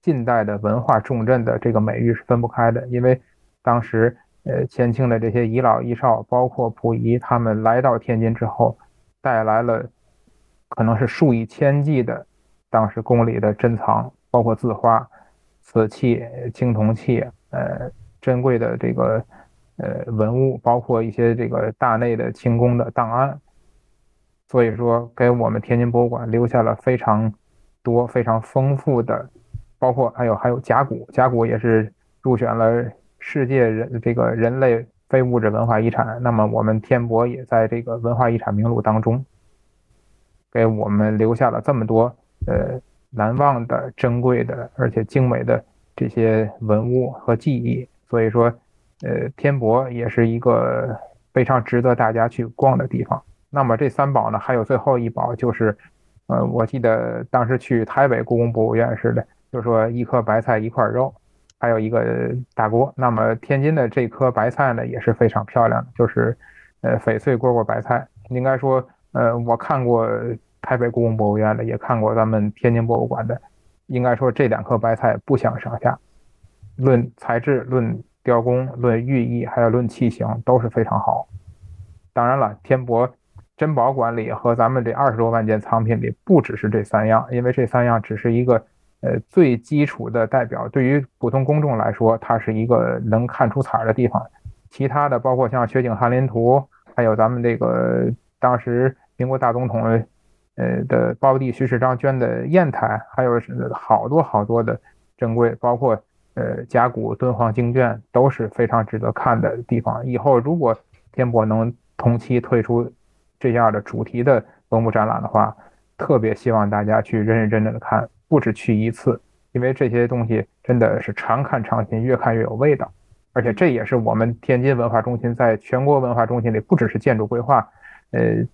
近代的文化重镇的这个美誉是分不开的，因为当时呃前清的这些遗老遗少，包括溥仪他们来到天津之后，带来了。可能是数以千计的当时宫里的珍藏，包括字画、瓷器、青铜器，呃，珍贵的这个呃文物，包括一些这个大内的清宫的档案。所以说，给我们天津博物馆留下了非常多、非常丰富的，包括还有还有甲骨，甲骨也是入选了世界人这个人类非物质文化遗产。那么，我们天博也在这个文化遗产名录当中。给我们留下了这么多呃难忘的、珍贵的，而且精美的这些文物和记忆，所以说，呃，天博也是一个非常值得大家去逛的地方。那么这三宝呢，还有最后一宝就是，呃，我记得当时去台北故宫博物院似的，就是说一颗白菜一块肉，还有一个大锅。那么天津的这颗白菜呢，也是非常漂亮的，就是呃翡翠蝈蝈白菜，应该说。呃，我看过台北故宫博物院的，也看过咱们天津博物馆的，应该说这两颗白菜不相上下，论材质、论雕工、论寓意，还有论器型都是非常好。当然了，天博珍宝馆里和咱们这二十多万件藏品里不只是这三样，因为这三样只是一个呃最基础的代表，对于普通公众来说，它是一个能看出彩儿的地方。其他的包括像雪景翰林图，还有咱们这个当时。民国大总统，呃的胞弟徐世章捐的砚台，还有好多好多的珍贵，包括呃甲骨、敦煌经卷，都是非常值得看的地方。以后如果天博能同期推出这样的主题的文物展览的话，特别希望大家去认认真真的看，不止去一次，因为这些东西真的是常看常新，越看越有味道。而且这也是我们天津文化中心在全国文化中心里，不只是建筑规划，呃。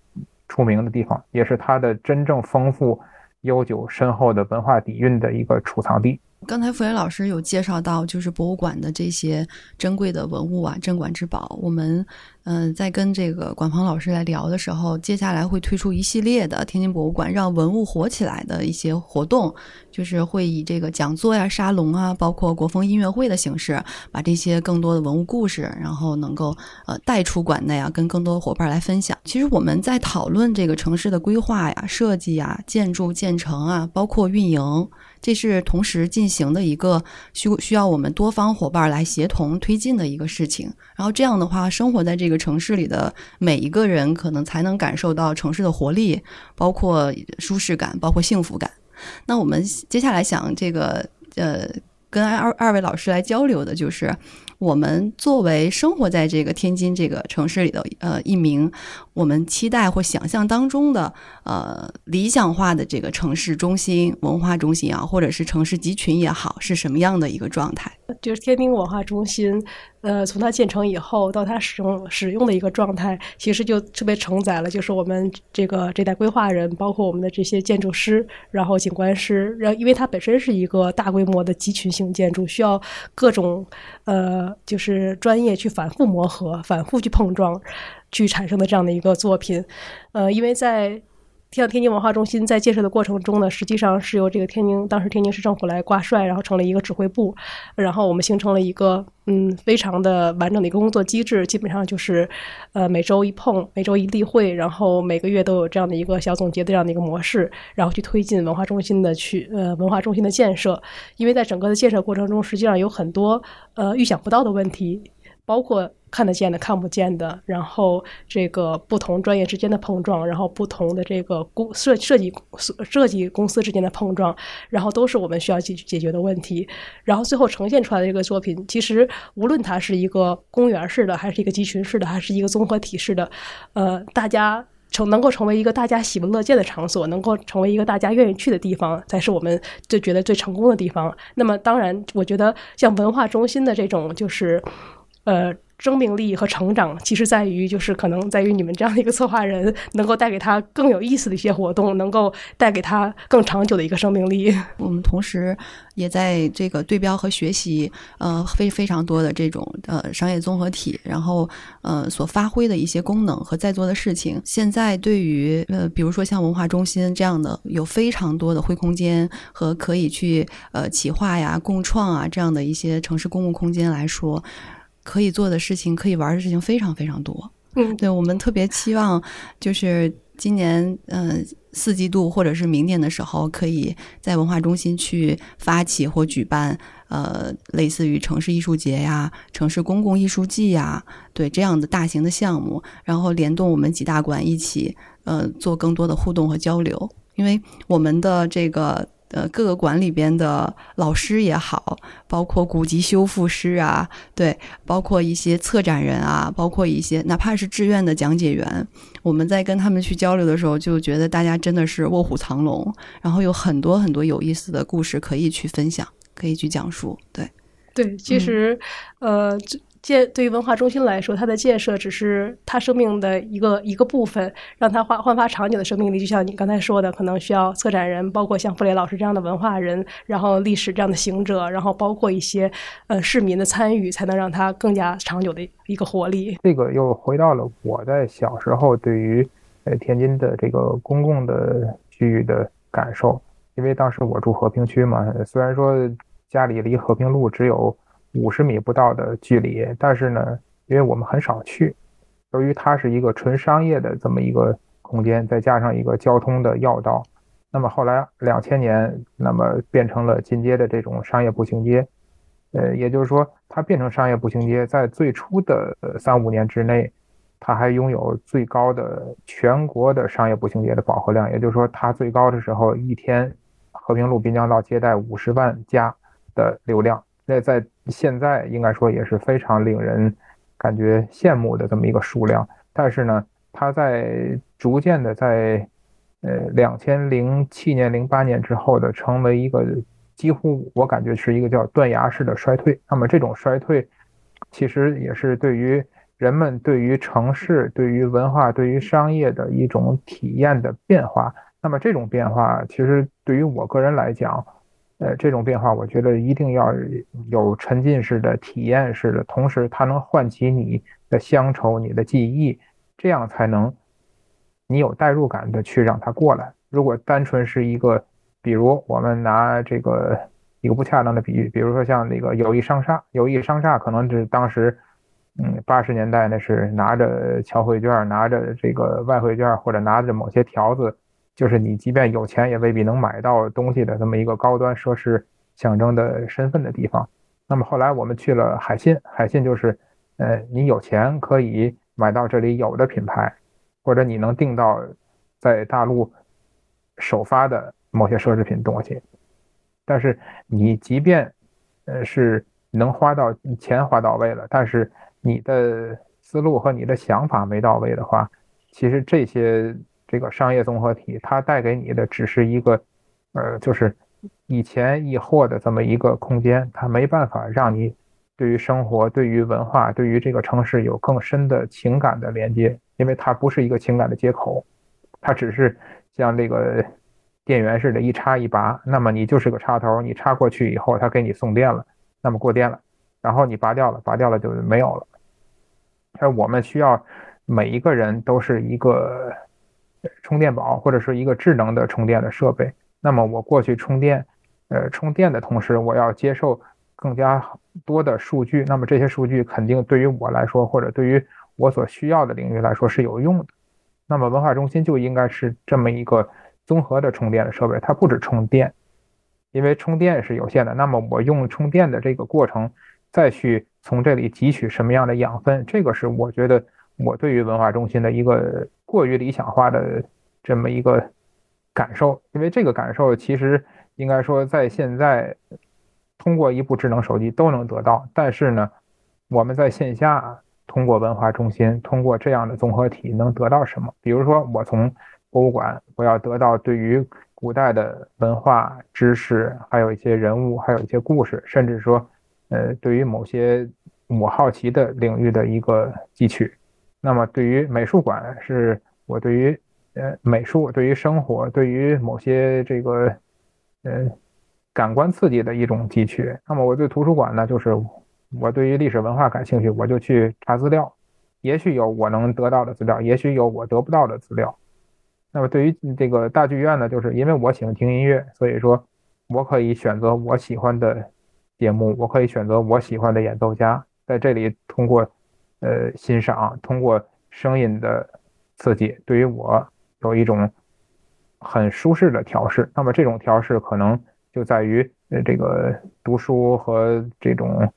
出名的地方，也是它的真正丰富、悠久、深厚的文化底蕴的一个储藏地。刚才傅岩老师有介绍到，就是博物馆的这些珍贵的文物啊，镇馆之宝。我们嗯，在跟这个管芳老师来聊的时候，接下来会推出一系列的天津博物馆让文物活起来的一些活动，就是会以这个讲座呀、沙龙啊，包括国风音乐会的形式，把这些更多的文物故事，然后能够呃带出馆内啊，跟更多的伙伴来分享。其实我们在讨论这个城市的规划呀、设计呀、建筑建成啊，包括运营。这是同时进行的一个需需要我们多方伙伴来协同推进的一个事情。然后这样的话，生活在这个城市里的每一个人，可能才能感受到城市的活力，包括舒适感，包括幸福感。那我们接下来想这个呃，跟二二位老师来交流的就是。我们作为生活在这个天津这个城市里的呃一名，我们期待或想象当中的呃理想化的这个城市中心、文化中心啊，或者是城市集群也好，是什么样的一个状态？就是天津文化中心。呃，从它建成以后到它使用使用的一个状态，其实就特别承载了，就是我们这个这代规划人，包括我们的这些建筑师，然后景观师，然因为它本身是一个大规模的集群性建筑，需要各种呃，就是专业去反复磨合、反复去碰撞，去产生的这样的一个作品。呃，因为在像天津文化中心在建设的过程中呢，实际上是由这个天津当时天津市政府来挂帅，然后成了一个指挥部，然后我们形成了一个嗯非常的完整的一个工作机制，基本上就是呃每周一碰，每周一例会，然后每个月都有这样的一个小总结的这样的一个模式，然后去推进文化中心的去呃文化中心的建设，因为在整个的建设过程中，实际上有很多呃预想不到的问题。包括看得见的、看不见的，然后这个不同专业之间的碰撞，然后不同的这个公设设计设计公司之间的碰撞，然后都是我们需要解解决的问题。然后最后呈现出来的这个作品，其实无论它是一个公园式的，还是一个集群式的，还是一个综合体式的，呃，大家。成能够成为一个大家喜闻乐见的场所，能够成为一个大家愿意去的地方，才是我们最觉得最成功的地方。那么，当然，我觉得像文化中心的这种，就是，呃。生命力和成长，其实在于就是可能在于你们这样的一个策划人，能够带给他更有意思的一些活动，能够带给他更长久的一个生命力。我们同时也在这个对标和学习，呃，非非常多的这种呃商业综合体，然后呃所发挥的一些功能和在做的事情。现在对于呃，比如说像文化中心这样的有非常多的灰空间和可以去呃企划呀、共创啊这样的一些城市公共空间来说。可以做的事情，可以玩的事情非常非常多。嗯，对我们特别期望，就是今年嗯四季度或者是明年的时候，可以在文化中心去发起或举办呃类似于城市艺术节呀、城市公共艺术季呀，对这样的大型的项目，然后联动我们几大馆一起呃做更多的互动和交流，因为我们的这个。呃，各个馆里边的老师也好，包括古籍修复师啊，对，包括一些策展人啊，包括一些哪怕是志愿的讲解员，我们在跟他们去交流的时候，就觉得大家真的是卧虎藏龙，然后有很多很多有意思的故事可以去分享，可以去讲述。对，对，其实，呃。建对于文化中心来说，它的建设只是它生命的一个一个部分，让它焕焕发长久的生命力。就像你刚才说的，可能需要策展人，包括像傅雷老师这样的文化人，然后历史这样的行者，然后包括一些呃市民的参与，才能让它更加长久的一个活力。这个又回到了我在小时候对于呃天津的这个公共的区域的感受，因为当时我住和平区嘛，虽然说家里离和平路只有。五十米不到的距离，但是呢，因为我们很少去，由于它是一个纯商业的这么一个空间，再加上一个交通的要道，那么后来两千年，那么变成了进阶的这种商业步行街，呃，也就是说，它变成商业步行街，在最初的三五年之内，它还拥有最高的全国的商业步行街的饱和量，也就是说，它最高的时候一天，和平路滨江道接待五十万家的流量。那在现在应该说也是非常令人感觉羡慕的这么一个数量，但是呢，它在逐渐的在呃两千零七年、零八年之后的成为一个几乎我感觉是一个叫断崖式的衰退。那么这种衰退其实也是对于人们对于城市、对于文化、对于商业的一种体验的变化。那么这种变化其实对于我个人来讲。呃，这种变化，我觉得一定要有沉浸式的体验式的，同时它能唤起你的乡愁、你的记忆，这样才能你有代入感的去让它过来。如果单纯是一个，比如我们拿这个一个不恰当的比喻，比如说像那个友谊商厦，友谊商厦可能是当时，嗯，八十年代那是拿着侨汇券、拿着这个外汇券或者拿着某些条子。就是你即便有钱，也未必能买到东西的这么一个高端奢侈象征的身份的地方。那么后来我们去了海信，海信就是，呃，你有钱可以买到这里有的品牌，或者你能订到在大陆首发的某些奢侈品东西。但是你即便，呃，是能花到钱花到位了，但是你的思路和你的想法没到位的话，其实这些。这个商业综合体，它带给你的只是一个，呃，就是一钱一货的这么一个空间，它没办法让你对于生活、对于文化、对于这个城市有更深的情感的连接，因为它不是一个情感的接口，它只是像这个电源似的，一插一拔，那么你就是个插头，你插过去以后，它给你送电了，那么过电了，然后你拔掉了，拔掉了就没有了。而我们需要每一个人都是一个。充电宝或者是一个智能的充电的设备，那么我过去充电，呃，充电的同时，我要接受更加多的数据，那么这些数据肯定对于我来说，或者对于我所需要的领域来说是有用的。那么文化中心就应该是这么一个综合的充电的设备，它不止充电，因为充电是有限的。那么我用充电的这个过程，再去从这里汲取什么样的养分，这个是我觉得我对于文化中心的一个过于理想化的这么一个感受，因为这个感受其实应该说在现在通过一部智能手机都能得到，但是呢，我们在线下通过文化中心，通过这样的综合体能得到什么？比如说我从博物馆，我要得到对于古代的文化知识，还有一些人物，还有一些故事，甚至说，呃，对于某些我好奇的领域的一个汲取。那么，对于美术馆，是我对于呃美术、对于生活、对于某些这个呃感官刺激的一种汲取。那么，我对图书馆呢，就是我对于历史文化感兴趣，我就去查资料，也许有我能得到的资料，也许有我得不到的资料。那么对于这个大剧院呢，就是因为我喜欢听音乐，所以说我可以选择我喜欢的节目，我可以选择我喜欢的演奏家，在这里通过呃欣赏，通过声音的刺激，对于我有一种很舒适的调试。那么这种调试可能就在于呃这个读书和这种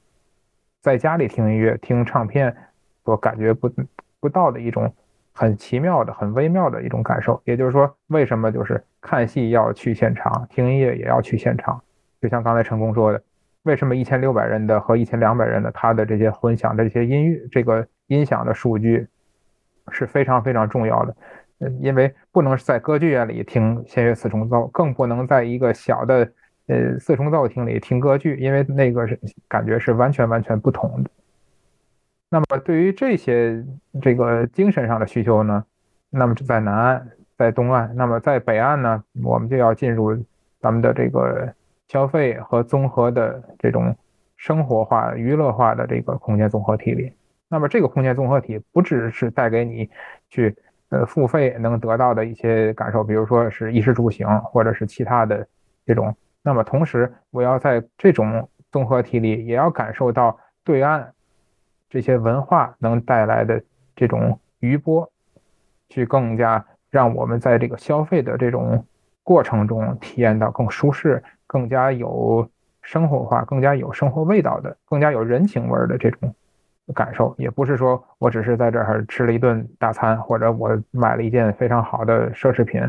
在家里听音乐、听唱片所感觉不不到的一种。很奇妙的、很微妙的一种感受，也就是说，为什么就是看戏要去现场，听音乐也要去现场？就像刚才陈工说的，为什么一千六百人的和一千两百人的，他的这些混响的这些音乐，这个音响的数据是非常非常重要的。因为不能在歌剧院里听弦乐四重奏，更不能在一个小的呃四重奏厅里听歌剧，因为那个是感觉是完全完全不同的。那么对于这些这个精神上的需求呢，那么在南岸，在东岸，那么在北岸呢，我们就要进入咱们的这个消费和综合的这种生活化、娱乐化的这个空间综合体里。那么这个空间综合体不只是带给你去呃付费能得到的一些感受，比如说是衣食住行或者是其他的这种。那么同时，我要在这种综合体里也要感受到对岸。这些文化能带来的这种余波，去更加让我们在这个消费的这种过程中体验到更舒适、更加有生活化、更加有生活味道的、更加有人情味的这种感受。也不是说我只是在这儿吃了一顿大餐，或者我买了一件非常好的奢侈品，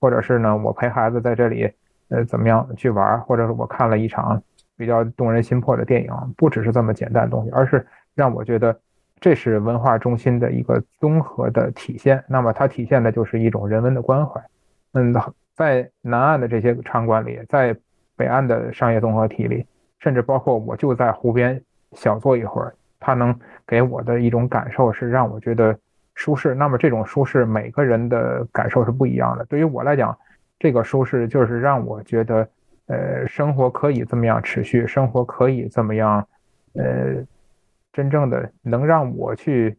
或者是呢我陪孩子在这里呃怎么样去玩，或者是我看了一场比较动人心魄的电影，不只是这么简单的东西，而是。让我觉得这是文化中心的一个综合的体现。那么它体现的就是一种人文的关怀。嗯，在南岸的这些场馆里，在北岸的商业综合体里，甚至包括我就在湖边小坐一会儿，它能给我的一种感受是让我觉得舒适。那么这种舒适，每个人的感受是不一样的。对于我来讲，这个舒适就是让我觉得，呃，生活可以这么样持续，生活可以这么样，呃。真正的能让我去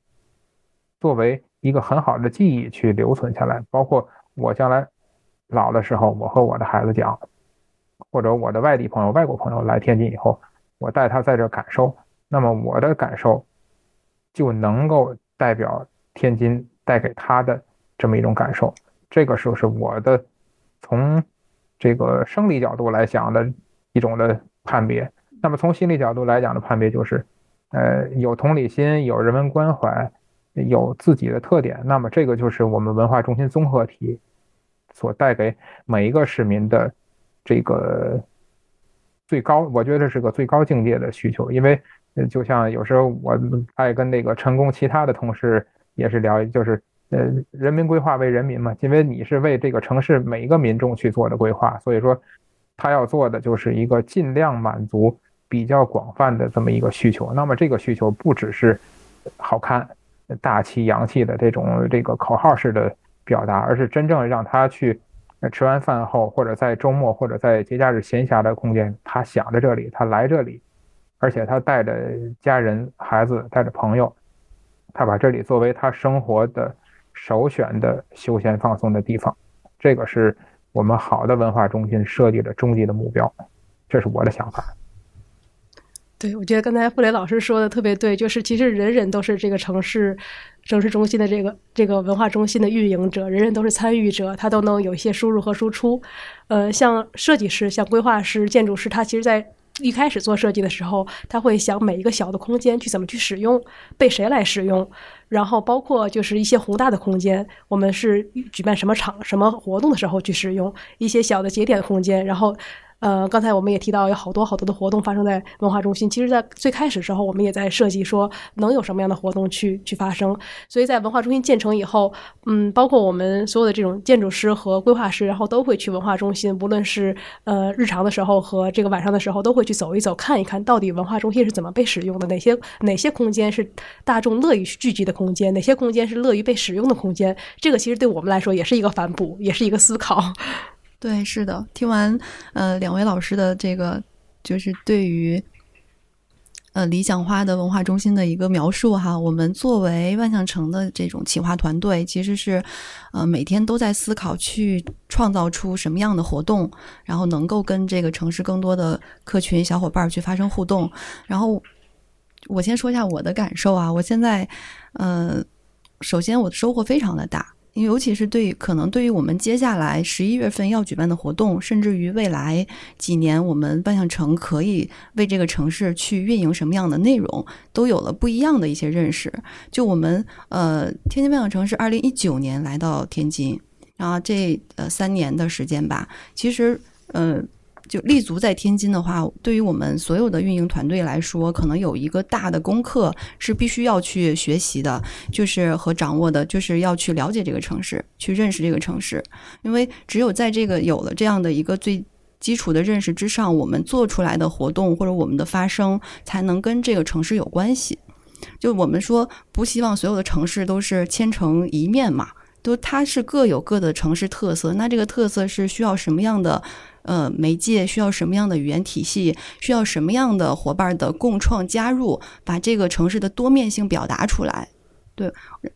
作为一个很好的记忆去留存下来，包括我将来老的时候，我和我的孩子讲，或者我的外地朋友、外国朋友来天津以后，我带他在这感受，那么我的感受就能够代表天津带给他的这么一种感受。这个就是我的从这个生理角度来讲的一种的判别。那么从心理角度来讲的判别就是。呃，有同理心，有人文关怀，有自己的特点，那么这个就是我们文化中心综合体所带给每一个市民的这个最高，我觉得是个最高境界的需求。因为就像有时候我爱跟那个成功其他的同事也是聊，就是呃，人民规划为人民嘛，因为你是为这个城市每一个民众去做的规划，所以说他要做的就是一个尽量满足。比较广泛的这么一个需求，那么这个需求不只是好看、大气、洋气的这种这个口号式的表达，而是真正让他去那吃完饭后，或者在周末或者在节假日闲暇的空间，他想着这里，他来这里，而且他带着家人、孩子，带着朋友，他把这里作为他生活的首选的休闲放松的地方。这个是我们好的文化中心设计的终极的目标，这是我的想法。对，我觉得刚才傅雷老师说的特别对，就是其实人人都是这个城市城市中心的这个这个文化中心的运营者，人人都是参与者，他都能有一些输入和输出。呃，像设计师、像规划师、建筑师，他其实在一开始做设计的时候，他会想每一个小的空间去怎么去使用，被谁来使用，然后包括就是一些宏大的空间，我们是举办什么场、什么活动的时候去使用一些小的节点空间，然后。呃，刚才我们也提到有好多好多的活动发生在文化中心。其实，在最开始时候，我们也在设计说能有什么样的活动去去发生。所以在文化中心建成以后，嗯，包括我们所有的这种建筑师和规划师，然后都会去文化中心，无论是呃日常的时候和这个晚上的时候，都会去走一走，看一看到底文化中心是怎么被使用的，哪些哪些空间是大众乐于聚集的空间，哪些空间是乐于被使用的空间。这个其实对我们来说也是一个反哺，也是一个思考。对，是的。听完呃两位老师的这个，就是对于呃理想化的文化中心的一个描述哈，我们作为万象城的这种企划团队，其实是呃每天都在思考去创造出什么样的活动，然后能够跟这个城市更多的客群小伙伴去发生互动。然后我先说一下我的感受啊，我现在呃首先我的收获非常的大。尤其是对可能对于我们接下来十一月份要举办的活动，甚至于未来几年我们万象城可以为这个城市去运营什么样的内容，都有了不一样的一些认识。就我们呃，天津万象城是二零一九年来到天津，然后这呃三年的时间吧，其实呃。就立足在天津的话，对于我们所有的运营团队来说，可能有一个大的功课是必须要去学习的，就是和掌握的，就是要去了解这个城市，去认识这个城市。因为只有在这个有了这样的一个最基础的认识之上，我们做出来的活动或者我们的发声，才能跟这个城市有关系。就我们说，不希望所有的城市都是千城一面嘛，都它是各有各的城市特色。那这个特色是需要什么样的？呃，媒介需要什么样的语言体系？需要什么样的伙伴的共创加入，把这个城市的多面性表达出来？对，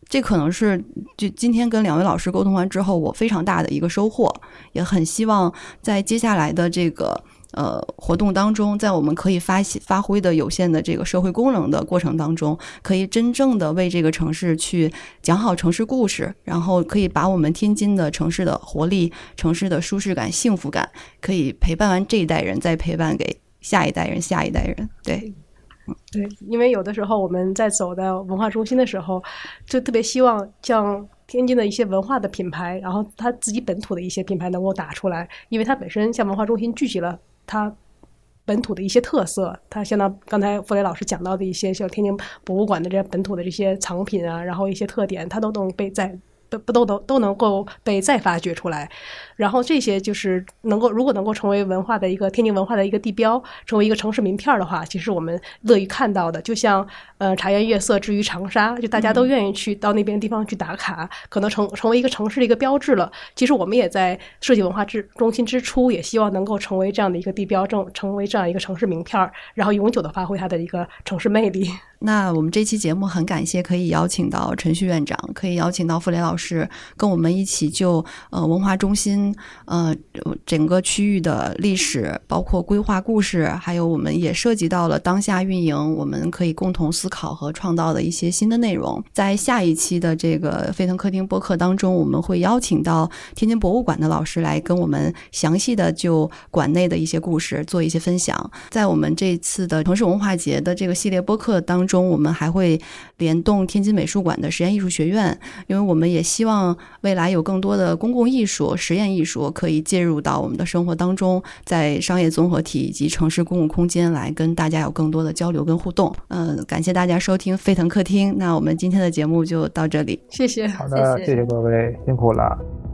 这可能是就今天跟两位老师沟通完之后，我非常大的一个收获，也很希望在接下来的这个。呃，活动当中，在我们可以发发挥的有限的这个社会功能的过程当中，可以真正的为这个城市去讲好城市故事，然后可以把我们天津的城市的活力、城市的舒适感、幸福感，可以陪伴完这一代人，再陪伴给下一代人、下一代人。对，对，因为有的时候我们在走到文化中心的时候，就特别希望像天津的一些文化的品牌，然后它自己本土的一些品牌能够打出来，因为它本身像文化中心聚集了。它本土的一些特色，它相当刚才傅雷老师讲到的一些，像天津博物馆的这些本土的这些藏品啊，然后一些特点，它都能被在。不都都都能够被再发掘出来，然后这些就是能够，如果能够成为文化的一个天津文化的一个地标，成为一个城市名片的话，其实我们乐于看到的，就像呃茶颜悦色之于长沙，就大家都愿意去到那边地方去打卡，可能成成为一个城市的一个标志了。其实我们也在设计文化之中心之初，也希望能够成为这样的一个地标，正成为这样一个城市名片，然后永久的发挥它的一个城市魅力。那我们这期节目很感谢可以邀请到陈旭院长，可以邀请到傅雷老师，跟我们一起就呃文化中心呃整个区域的历史，包括规划故事，还有我们也涉及到了当下运营，我们可以共同思考和创造的一些新的内容。在下一期的这个沸腾客厅播客当中，我们会邀请到天津博物馆的老师来跟我们详细的就馆内的一些故事做一些分享。在我们这次的城市文化节的这个系列播客当中。中，我们还会联动天津美术馆的实验艺术学院，因为我们也希望未来有更多的公共艺术、实验艺术可以介入到我们的生活当中，在商业综合体以及城市公共空间来跟大家有更多的交流跟互动。嗯，感谢大家收听沸腾客厅，那我们今天的节目就到这里，谢谢。好的，谢谢各位，辛苦了。